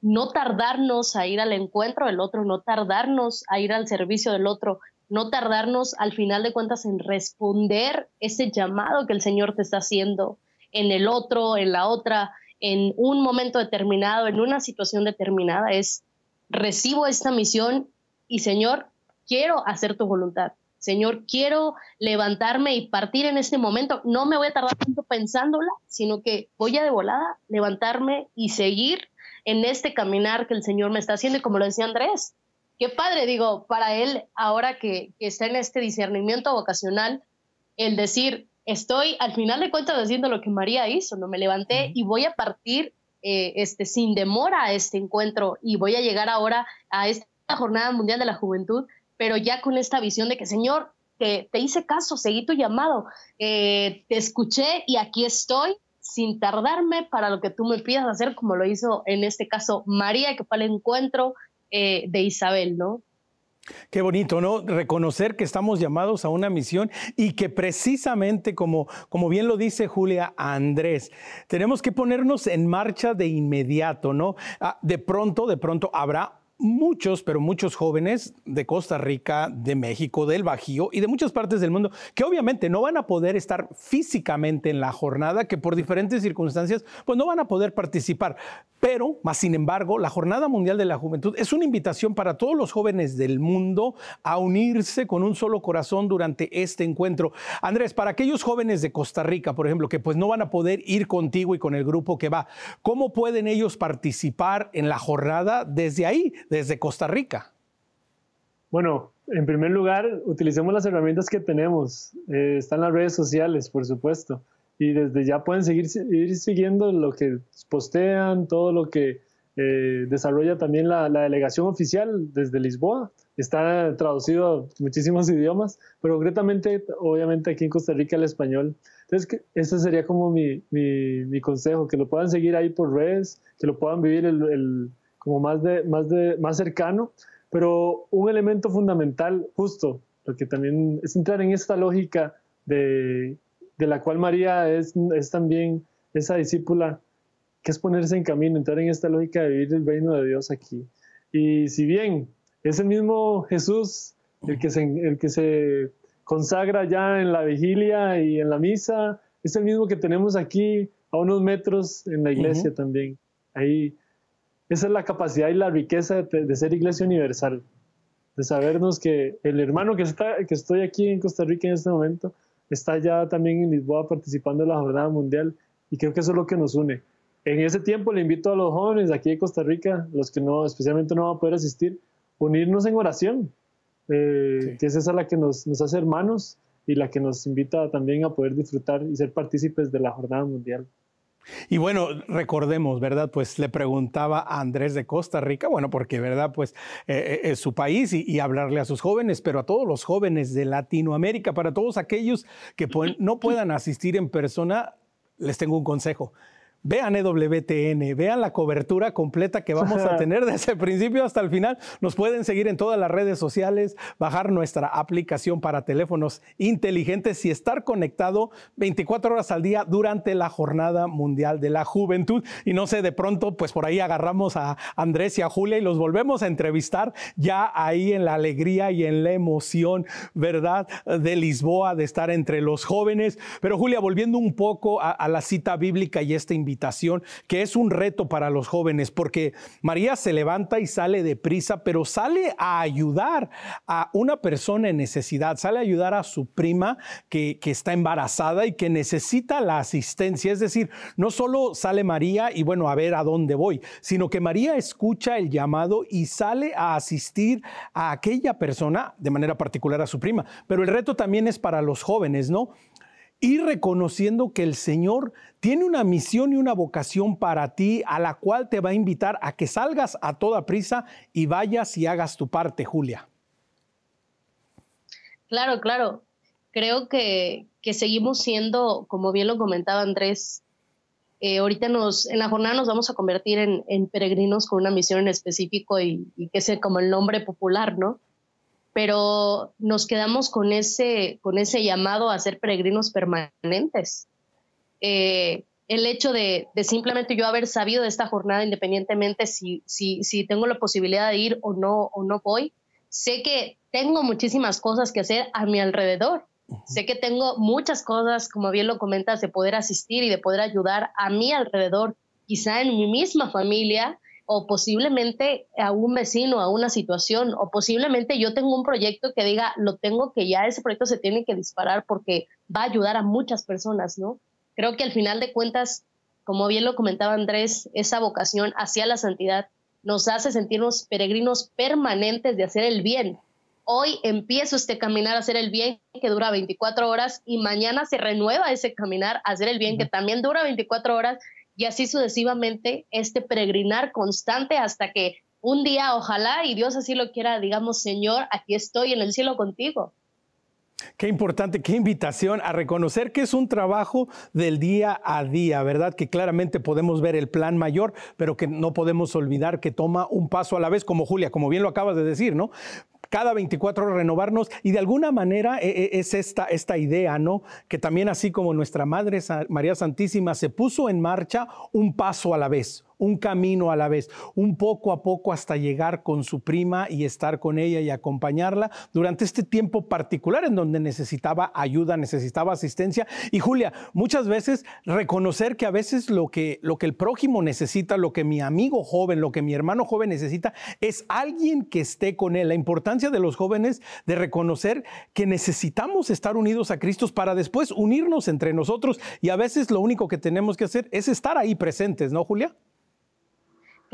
No tardarnos a ir al encuentro del otro, no tardarnos a ir al servicio del otro, no tardarnos al final de cuentas en responder ese llamado que el Señor te está haciendo en el otro, en la otra, en un momento determinado, en una situación determinada, es recibo esta misión y Señor, quiero hacer tu voluntad. Señor, quiero levantarme y partir en este momento. No me voy a tardar tanto pensándola, sino que voy a de volada levantarme y seguir en este caminar que el Señor me está haciendo. Y como lo decía Andrés, qué padre, digo, para él, ahora que, está en este discernimiento vocacional, el decir, estoy al final de cuentas haciendo lo que María hizo, no me levanté y voy a partir eh, este, sin demora a este encuentro y voy a llegar ahora a esta Jornada Mundial de la Juventud, pero ya con esta visión de que, Señor, te, te hice caso, seguí tu llamado, eh, te escuché y aquí estoy sin tardarme para lo que tú me pidas hacer, como lo hizo en este caso María, que fue al encuentro eh, de Isabel, ¿no? Qué bonito, ¿no? Reconocer que estamos llamados a una misión y que precisamente, como, como bien lo dice Julia Andrés, tenemos que ponernos en marcha de inmediato, ¿no? Ah, de pronto, de pronto habrá muchos, pero muchos jóvenes de Costa Rica, de México, del Bajío y de muchas partes del mundo que obviamente no van a poder estar físicamente en la jornada, que por diferentes circunstancias pues no van a poder participar. Pero, más sin embargo, la Jornada Mundial de la Juventud es una invitación para todos los jóvenes del mundo a unirse con un solo corazón durante este encuentro. Andrés, para aquellos jóvenes de Costa Rica, por ejemplo, que pues no van a poder ir contigo y con el grupo que va, ¿cómo pueden ellos participar en la jornada desde ahí? Desde Costa Rica? Bueno, en primer lugar, utilicemos las herramientas que tenemos. Eh, están las redes sociales, por supuesto. Y desde ya pueden seguir ir siguiendo lo que postean, todo lo que eh, desarrolla también la, delegación oficial desde Lisboa. Está traducido a muchísimos [laughs] idiomas, pero concretamente, obviamente, aquí en Costa Rica el español. Entonces, ese sería como mi, mi, consejo, que lo puedan seguir ahí por redes, que lo puedan vivir el como más, de, más, de, más cercano, pero un elemento fundamental, justo, lo que también es entrar en esta lógica de, de la cual María es, es también esa discípula, que es ponerse en camino, entrar en esta lógica de vivir el reino de Dios aquí. Y si bien es el mismo Jesús el que se, el que se consagra ya en la vigilia y en la misa, es el mismo que tenemos aquí a unos metros en la iglesia también. Ahí esa es la capacidad y la riqueza de, ser iglesia universal, de sabernos que el hermano que, está, que estoy aquí en Costa Rica en este momento está ya también en Lisboa participando en la jornada mundial y creo que eso es lo que nos une. En ese tiempo le invito a los jóvenes aquí de Costa Rica, los que no, especialmente no van a poder asistir, unirnos en oración, eh, que es esa la que nos, nos hace hermanos y la que nos invita también a poder disfrutar y ser partícipes de la jornada mundial. Y bueno, recordemos, ¿verdad? Pues le preguntaba a Andrés de Costa Rica, bueno, porque, ¿verdad? Pues eh, eh, es su país y, hablarle a sus jóvenes, pero a todos los jóvenes de Latinoamérica, para todos aquellos que no puedan asistir en persona, les tengo un consejo. Vean EWTN, vean la cobertura completa que vamos a [laughs] tener desde el principio hasta el final. Nos pueden seguir en todas las redes sociales, bajar nuestra aplicación para teléfonos inteligentes y estar conectado 24 horas al día durante la Jornada Mundial de la Juventud. Y no sé, de pronto, pues por ahí agarramos a Andrés y a Julia y los volvemos a entrevistar ya ahí en la alegría y en la emoción, ¿verdad? De Lisboa, de estar entre los jóvenes. Pero Julia, volviendo un poco a, a la cita bíblica y esta invitación, que es un reto para los jóvenes, porque María se levanta y sale deprisa, pero sale a ayudar a una persona en necesidad, sale a ayudar a su prima que, que está embarazada y que necesita la asistencia. Es decir, no solo sale María y bueno, a ver a dónde voy, sino que María escucha el llamado y sale a asistir a aquella persona, de manera particular a su prima. Pero el reto también es para los jóvenes, ¿no? y reconociendo que el Señor tiene una misión y una vocación para ti a la cual te va a invitar a que salgas a toda prisa y vayas y hagas tu parte, Julia. Claro, claro. Creo que, seguimos siendo, como bien lo comentaba Andrés, eh, ahorita nos, en la jornada nos vamos a convertir en, peregrinos con una misión en específico y, y que es como el nombre popular, ¿no? pero nos quedamos con ese, con ese llamado a ser peregrinos permanentes. Eh, el hecho de, simplemente yo haber sabido de esta jornada independientemente si, si, si tengo la posibilidad de ir o no, o no voy, sé que tengo muchísimas cosas que hacer a mi alrededor. Sé que tengo muchas cosas, como bien lo comentas, de poder asistir y de poder ayudar a mi alrededor, quizá en mi misma familia, o posiblemente a un vecino, a una situación, o posiblemente yo tengo un proyecto que diga, lo tengo que ya ese proyecto se tiene que disparar porque va a ayudar a muchas personas, ¿no? Creo que al final de cuentas, como bien lo comentaba Andrés, esa vocación hacia la santidad nos hace sentirnos peregrinos permanentes de hacer el bien. Hoy empiezo este caminar a hacer el bien que dura 24 horas y mañana se renueva ese caminar a hacer el bien que también dura 24 horas y así sucesivamente este peregrinar constante hasta que un día, ojalá, y Dios así lo quiera, digamos, Señor, aquí estoy en el cielo contigo. Qué importante, qué invitación a reconocer que es un trabajo del día a día, ¿verdad? Que claramente podemos ver el plan mayor, pero que no podemos olvidar que toma un paso a la vez, como Julia, como bien lo acabas de decir, ¿no? cada 24 horas renovarnos y de alguna manera e, e, es esta, esta idea, ¿no? Que también así como nuestra Madre María Santísima se puso en marcha un paso a la vez, un camino a la vez, un poco a poco hasta llegar con su prima y estar con ella y acompañarla durante este tiempo particular en donde necesitaba ayuda, necesitaba asistencia. Y Julia, muchas veces reconocer que a veces lo que, lo que el prójimo necesita, lo que mi amigo joven, lo que mi hermano joven necesita, es alguien que esté con él. La importancia de los jóvenes de reconocer que necesitamos estar unidos a Cristo para después unirnos entre nosotros y a veces lo único que tenemos que hacer es estar ahí presentes, ¿no, Julia?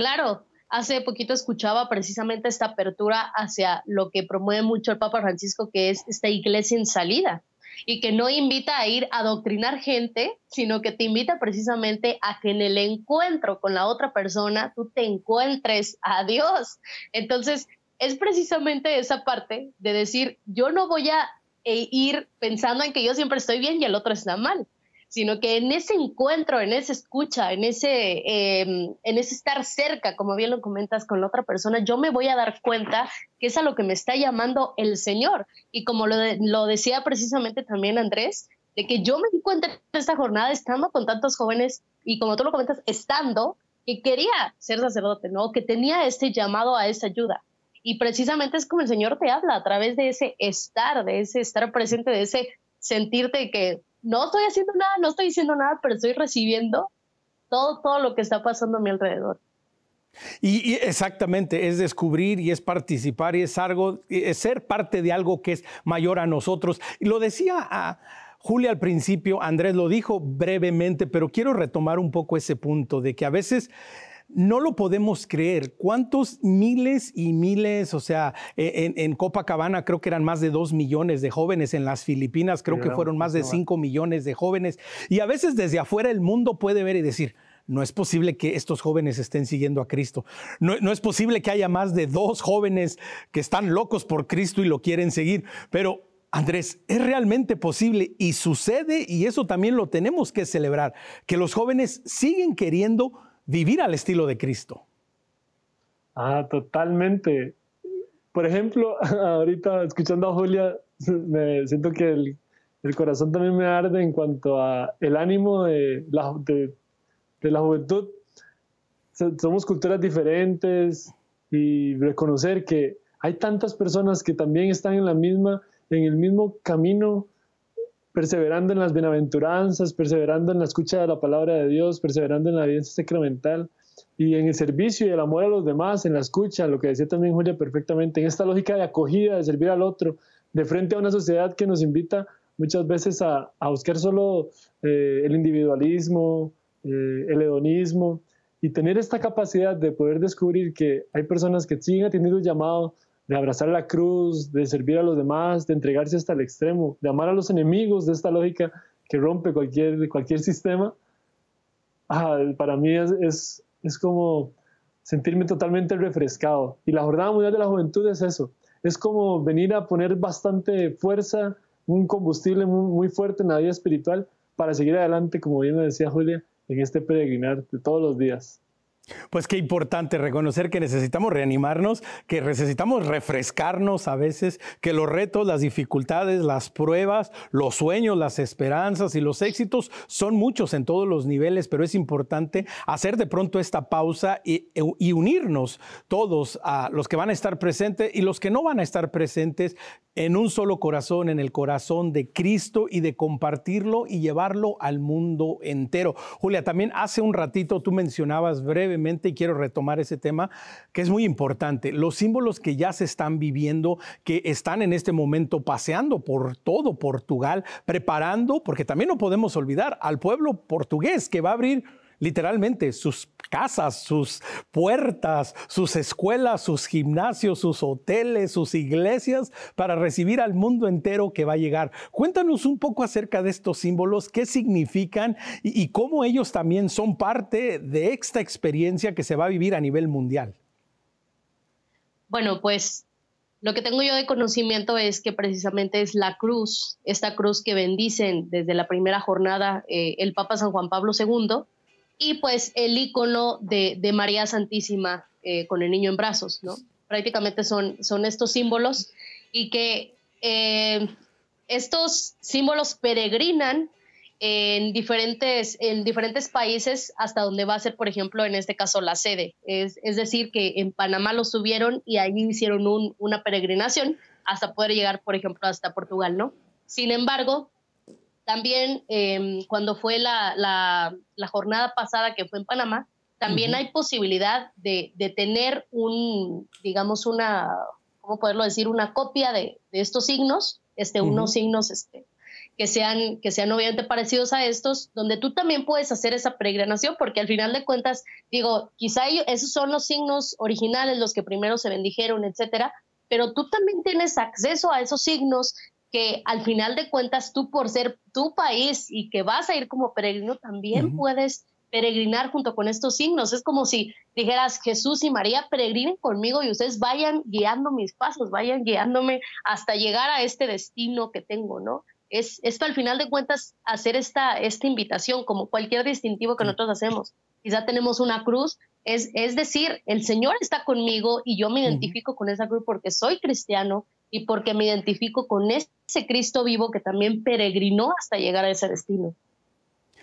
Claro, hace poquito escuchaba precisamente esta apertura hacia lo que promueve mucho el Papa Francisco, que es esta iglesia en salida y que no invita a ir a adoctrinar gente, sino que te invita precisamente a que en el encuentro con la otra persona tú te encuentres a Dios. Entonces, es precisamente esa parte de decir, yo no voy a eh, ir pensando en que yo siempre estoy bien y el otro está mal, sino que en ese encuentro, en esa escucha, en ese, em, en ese estar cerca, como bien lo comentas con la otra persona, yo me voy a dar cuenta que es a lo que me está llamando el Señor. Y como lo, lo decía precisamente también Andrés, de que yo me di cuenta en esta jornada estando con tantos jóvenes y como tú lo comentas, estando, que quería ser sacerdote, ¿no? Que tenía este llamado a esa ayuda. Y precisamente es como el Señor te habla a través de ese estar, de ese estar presente, de ese sentirte que no estoy haciendo nada, no estoy diciendo nada, pero estoy recibiendo todo, todo lo que está pasando a mi alrededor. Y, exactamente, es descubrir y es participar y es algo, es ser parte de algo que es mayor a nosotros. Y lo decía a Julia al principio, Andrés lo dijo brevemente, pero quiero retomar un poco ese punto de que a veces no lo podemos creer. ¿Cuántos miles y miles, o sea, e, en, Copacabana creo que eran más de dos millones de jóvenes, en las Filipinas creo que fueron más de cinco millones de jóvenes. Y a veces desde afuera el mundo puede ver y decir, no es posible que estos jóvenes estén siguiendo a Cristo. No, no, es posible que haya más de dos jóvenes que están locos por Cristo y lo quieren seguir. Pero Andrés, es realmente posible y sucede, y eso también lo tenemos que celebrar, que los jóvenes siguen queriendo vivir al estilo de Cristo. Ah, totalmente. Por ejemplo, [laughs] ahorita escuchando a Julia, [laughs] me siento que el, corazón también me arde en cuanto a el ánimo de la, de, de la juventud. Somos culturas diferentes y reconocer que hay tantas personas que también están en la misma, en el mismo camino, perseverando en las bienaventuranzas, perseverando en la escucha de la palabra de Dios, perseverando en la vida sacramental y en el servicio y el amor a los demás, en la escucha, lo que decía también Julia perfectamente, en esta lógica de acogida, de servir al otro, de frente a una sociedad que nos invita muchas veces a, buscar solo eh, el individualismo, eh, el hedonismo, y tener esta capacidad de poder descubrir que hay personas que siguen teniendo el llamado de abrazar la cruz, de servir a los demás, de entregarse hasta el extremo, de amar a los enemigos de esta lógica que rompe cualquier, cualquier sistema, ah, para mí es, es, como sentirme totalmente refrescado. Y la Jornada Mundial de la Juventud es eso, es como venir a poner bastante fuerza, un combustible muy, muy fuerte en la vida espiritual para seguir adelante, como bien me decía Julia, en este peregrinar de todos los días. Pues qué importante reconocer que necesitamos reanimarnos, que necesitamos refrescarnos a veces, que los retos, las dificultades, las pruebas, los sueños, las esperanzas y los éxitos son muchos en todos los niveles, pero es importante hacer de pronto esta pausa y, y unirnos todos a los que van a estar presentes y los que no van a estar presentes en un solo corazón, en el corazón de Cristo y de compartirlo y llevarlo al mundo entero. Julia, también hace un ratito tú mencionabas brevemente, y quiero retomar ese tema, que es muy importante, los símbolos que ya se están viviendo, que están en este momento paseando por todo Portugal, preparando, porque también no podemos olvidar al pueblo portugués que va a abrir literalmente sus casas, sus puertas, sus escuelas, sus gimnasios, sus hoteles, sus iglesias, para recibir al mundo entero que va a llegar. Cuéntanos un poco acerca de estos símbolos, qué significan y, cómo ellos también son parte de esta experiencia que se va a vivir a nivel mundial. Bueno, pues lo que tengo yo de conocimiento es que precisamente es la cruz, esta cruz que bendicen desde la primera jornada eh, el Papa San Juan Pablo II, y pues el icono de, María Santísima eh, con el niño en brazos, ¿no? Prácticamente son, son estos símbolos y que eh, estos símbolos peregrinan en diferentes, en diferentes países hasta donde va a ser, por ejemplo, en este caso la sede. Es, decir, que en Panamá lo subieron y ahí hicieron una peregrinación hasta poder llegar, por ejemplo, hasta Portugal, ¿no? Sin embargo, también em, cuando fue la, jornada pasada que fue en Panamá, también hay posibilidad de, tener un, digamos, una, ¿cómo poderlo decir? Una copia de, estos signos, este, unos signos este, que, sean, que sean obviamente parecidos a estos, donde tú también puedes hacer esa peregrinación, porque al final de cuentas, digo, quizá esos son los signos originales, los que primero se bendijeron, etcétera, pero tú también tienes acceso a esos signos que al final de cuentas tú por ser tu país y que vas a ir como peregrino también puedes peregrinar junto con estos signos. Es como si dijeras Jesús y María peregrinen conmigo y ustedes vayan guiando mis pasos, vayan guiándome hasta llegar a este destino que tengo, ¿no? Es, es al final de cuentas hacer esta, esta invitación como cualquier distintivo que nosotros hacemos. Quizá tenemos una cruz, es, es decir, el Señor está conmigo y yo me identifico con esa cruz porque soy cristiano y porque me identifico con ese Cristo vivo que también peregrinó hasta llegar a ese destino.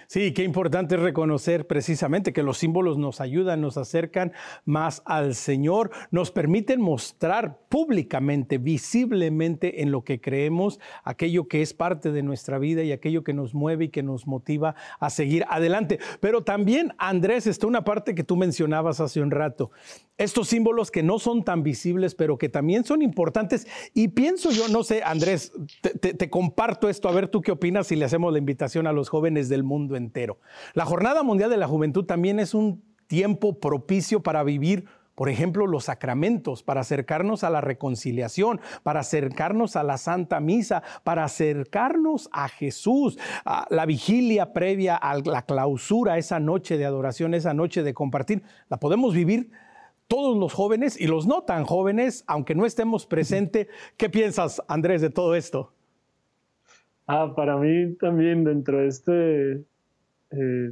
Sí, qué importante reconocer precisamente que los símbolos nos ayudan, nos acercan más al Señor, nos permiten mostrar públicamente, visiblemente en lo que creemos, aquello que es parte de nuestra vida y aquello que nos mueve y que nos motiva a seguir adelante. Pero también, Andrés, está una parte que tú mencionabas hace un rato, estos símbolos que no son tan visibles, pero que también son importantes. Y pienso yo, no sé, Andrés, te, comparto esto, a ver tú qué opinas si le hacemos la invitación a los jóvenes del mundo entero. La Jornada Mundial de la Juventud también es un tiempo propicio para vivir por ejemplo, los sacramentos, para acercarnos a la reconciliación, para acercarnos a la Santa Misa, para acercarnos a Jesús, la vigilia previa a la clausura, esa noche de adoración, esa noche de compartir, la podemos vivir todos los jóvenes y los no tan jóvenes, aunque no estemos presentes. ¿Qué piensas, Andrés, de todo esto? Ah, para mí también dentro de este eh,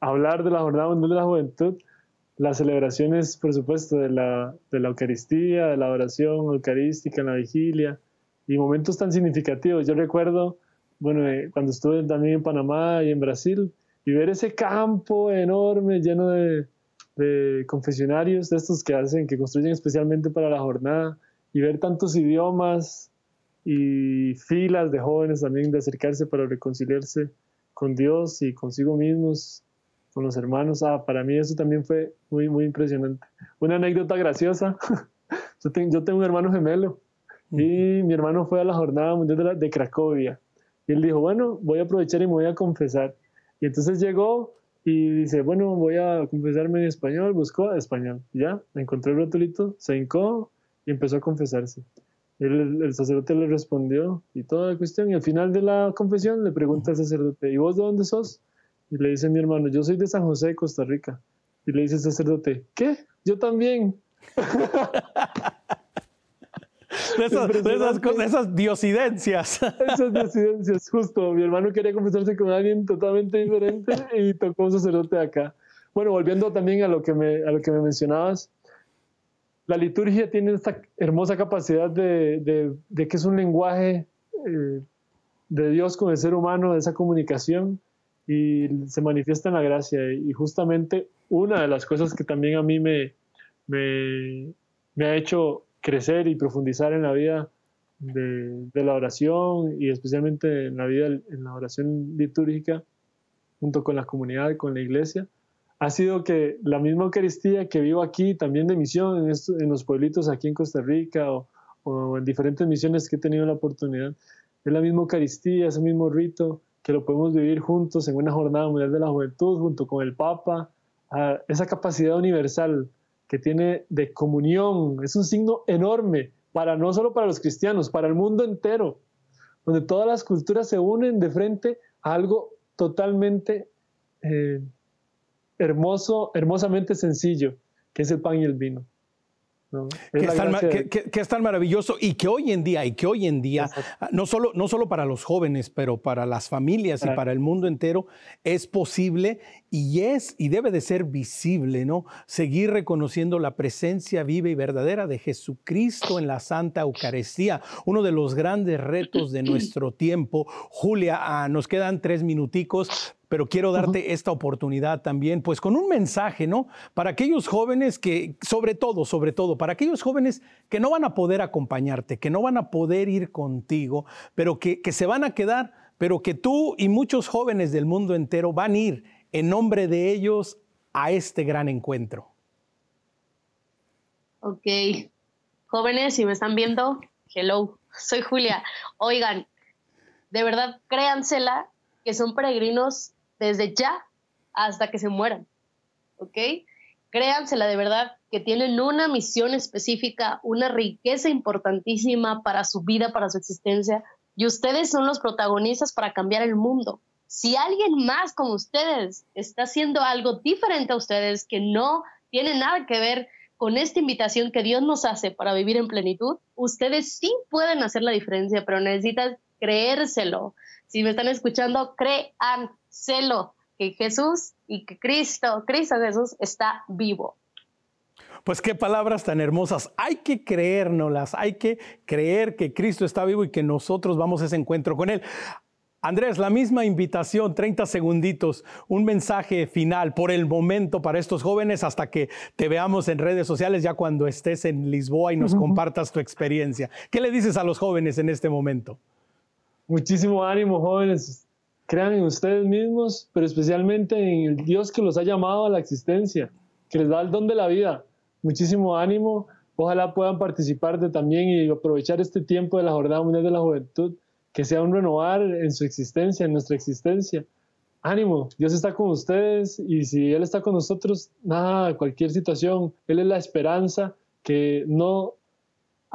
hablar de la Jornada Mundial de la Juventud, las celebraciones, por supuesto, de la, de la Eucaristía, de la oración eucarística en la vigilia y momentos tan significativos. Yo recuerdo, bueno, eh, cuando estuve también en Panamá y en Brasil, y ver ese campo enorme lleno de, de confesionarios, de estos que hacen, que construyen especialmente para la jornada, y ver tantos idiomas y filas de jóvenes también de acercarse para reconciliarse con Dios y consigo mismos, con los hermanos. Ah, para mí eso también fue muy, muy impresionante. Una anécdota graciosa. [laughs] yo, tengo, un hermano gemelo y mi hermano fue a la jornada mundial de, de Cracovia. Y él dijo, bueno, voy a aprovechar y me voy a confesar. Y entonces llegó y dice, bueno, voy a confesarme en español, buscó español. Ya, encontró el rotulito, se hincó y empezó a confesarse. El, el, sacerdote le respondió y toda la cuestión. Y al final de la confesión le pregunta al sacerdote, ¿y vos de dónde sos? Y le dice mi hermano, yo soy de San José, Costa Rica. Y le dice el sacerdote, ¿qué? Yo también. [laughs] de, esas, de, esas, diosidencias. [laughs] Esas diosidencias, justo. Mi hermano quería confesarse con alguien totalmente diferente y tocó un sacerdote acá. Bueno, volviendo también a lo que me, a lo que me mencionabas, la liturgia tiene esta hermosa capacidad de, que es un lenguaje eh, de Dios con el ser humano, de esa comunicación, y se manifiesta en la gracia. Y justamente una de las cosas que también a mí me, me, ha hecho crecer y profundizar en la vida de, de, la oración y especialmente en la vida, en la oración litúrgica, junto con la comunidad, con la iglesia, ha sido que la misma Eucaristía que vivo aquí, también de misión, en, en los pueblitos aquí en Costa Rica o, o, en diferentes misiones que he tenido la oportunidad, es la misma Eucaristía, ese mismo rito, que lo podemos vivir juntos en una jornada mundial de la juventud, junto con el Papa, esa capacidad universal que tiene de comunión, es un signo enorme, para no solo para los cristianos, para el mundo entero, donde todas las culturas se unen de frente a algo totalmente eh, hermoso, hermosamente sencillo, que es el pan y el vino. Que es, tan, maravilloso y que hoy en día, y que hoy en día, ah, no solo, no solo para los jóvenes, pero para las familias y para el mundo entero, es posible y es y debe de ser visible, ¿no? Seguir reconociendo la presencia viva y verdadera de Jesucristo en la Santa Eucaristía, uno de los grandes retos de nuestro tiempo. Julia, ah, nos quedan tres minuticos pero quiero darte esta oportunidad también, pues con un mensaje, ¿no? Para aquellos jóvenes que, sobre todo, sobre todo, para aquellos jóvenes que no van a poder acompañarte, que no van a poder ir contigo, pero que, que se van a quedar, pero que tú y muchos jóvenes del mundo entero van a ir en nombre de ellos a este gran encuentro. Ok, jóvenes, si me están viendo, hello, soy Julia. Oigan, de verdad, créansela que son peregrinos desde ya hasta que se mueran. ¿Ok? Créansela de verdad que tienen una misión específica, una riqueza importantísima para su vida, para su existencia, y ustedes son los protagonistas para cambiar el mundo. Si alguien más como ustedes está haciendo algo diferente a ustedes que no tiene nada que ver con esta invitación que Dios nos hace para vivir en plenitud, ustedes sí pueden hacer la diferencia, pero necesitan creérselo. Si me están escuchando, crean celo que Jesús y que Cristo, Cristo Jesús está vivo. Pues qué palabras tan hermosas. Hay que creérnoslas, hay que creer que Cristo está vivo y que nosotros vamos a ese encuentro con Él. Andrés, la misma invitación, 30 segunditos, un mensaje final por el momento para estos jóvenes hasta que te veamos en redes sociales ya cuando estés en Lisboa y nos compartas tu experiencia. ¿Qué le dices a los jóvenes en este momento? Muchísimo ánimo, jóvenes crean en ustedes mismos, pero especialmente en el Dios que los ha llamado a la existencia, que les da el don de la vida. Muchísimo ánimo. Ojalá puedan participar de también y aprovechar este tiempo de la Jornada Mundial de la Juventud, que sea un renovar en su existencia, en nuestra existencia. Ánimo, Dios está con ustedes y si Él está con nosotros, nada, cualquier situación, Él es la esperanza, que no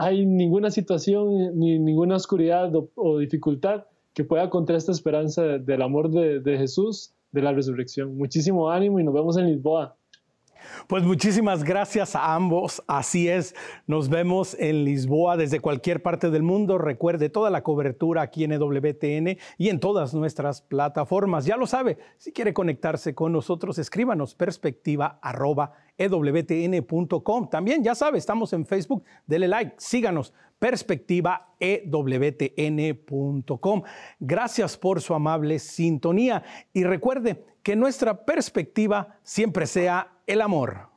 hay ninguna situación ni ninguna oscuridad o, dificultad que pueda contar esta esperanza del amor de, Jesús, de la resurrección. Muchísimo ánimo y nos vemos en Lisboa. Pues muchísimas gracias a ambos. Así es, nos vemos en Lisboa desde cualquier parte del mundo. Recuerde toda la cobertura aquí en EWTN y en todas nuestras plataformas. Ya lo sabe, si quiere conectarse con nosotros, escríbanos perspectiva.ewtn.com. También ya sabe, estamos en Facebook, dele like, síganos perspectivaewtn.com. Gracias por su amable sintonía y recuerde que nuestra perspectiva siempre sea el amor.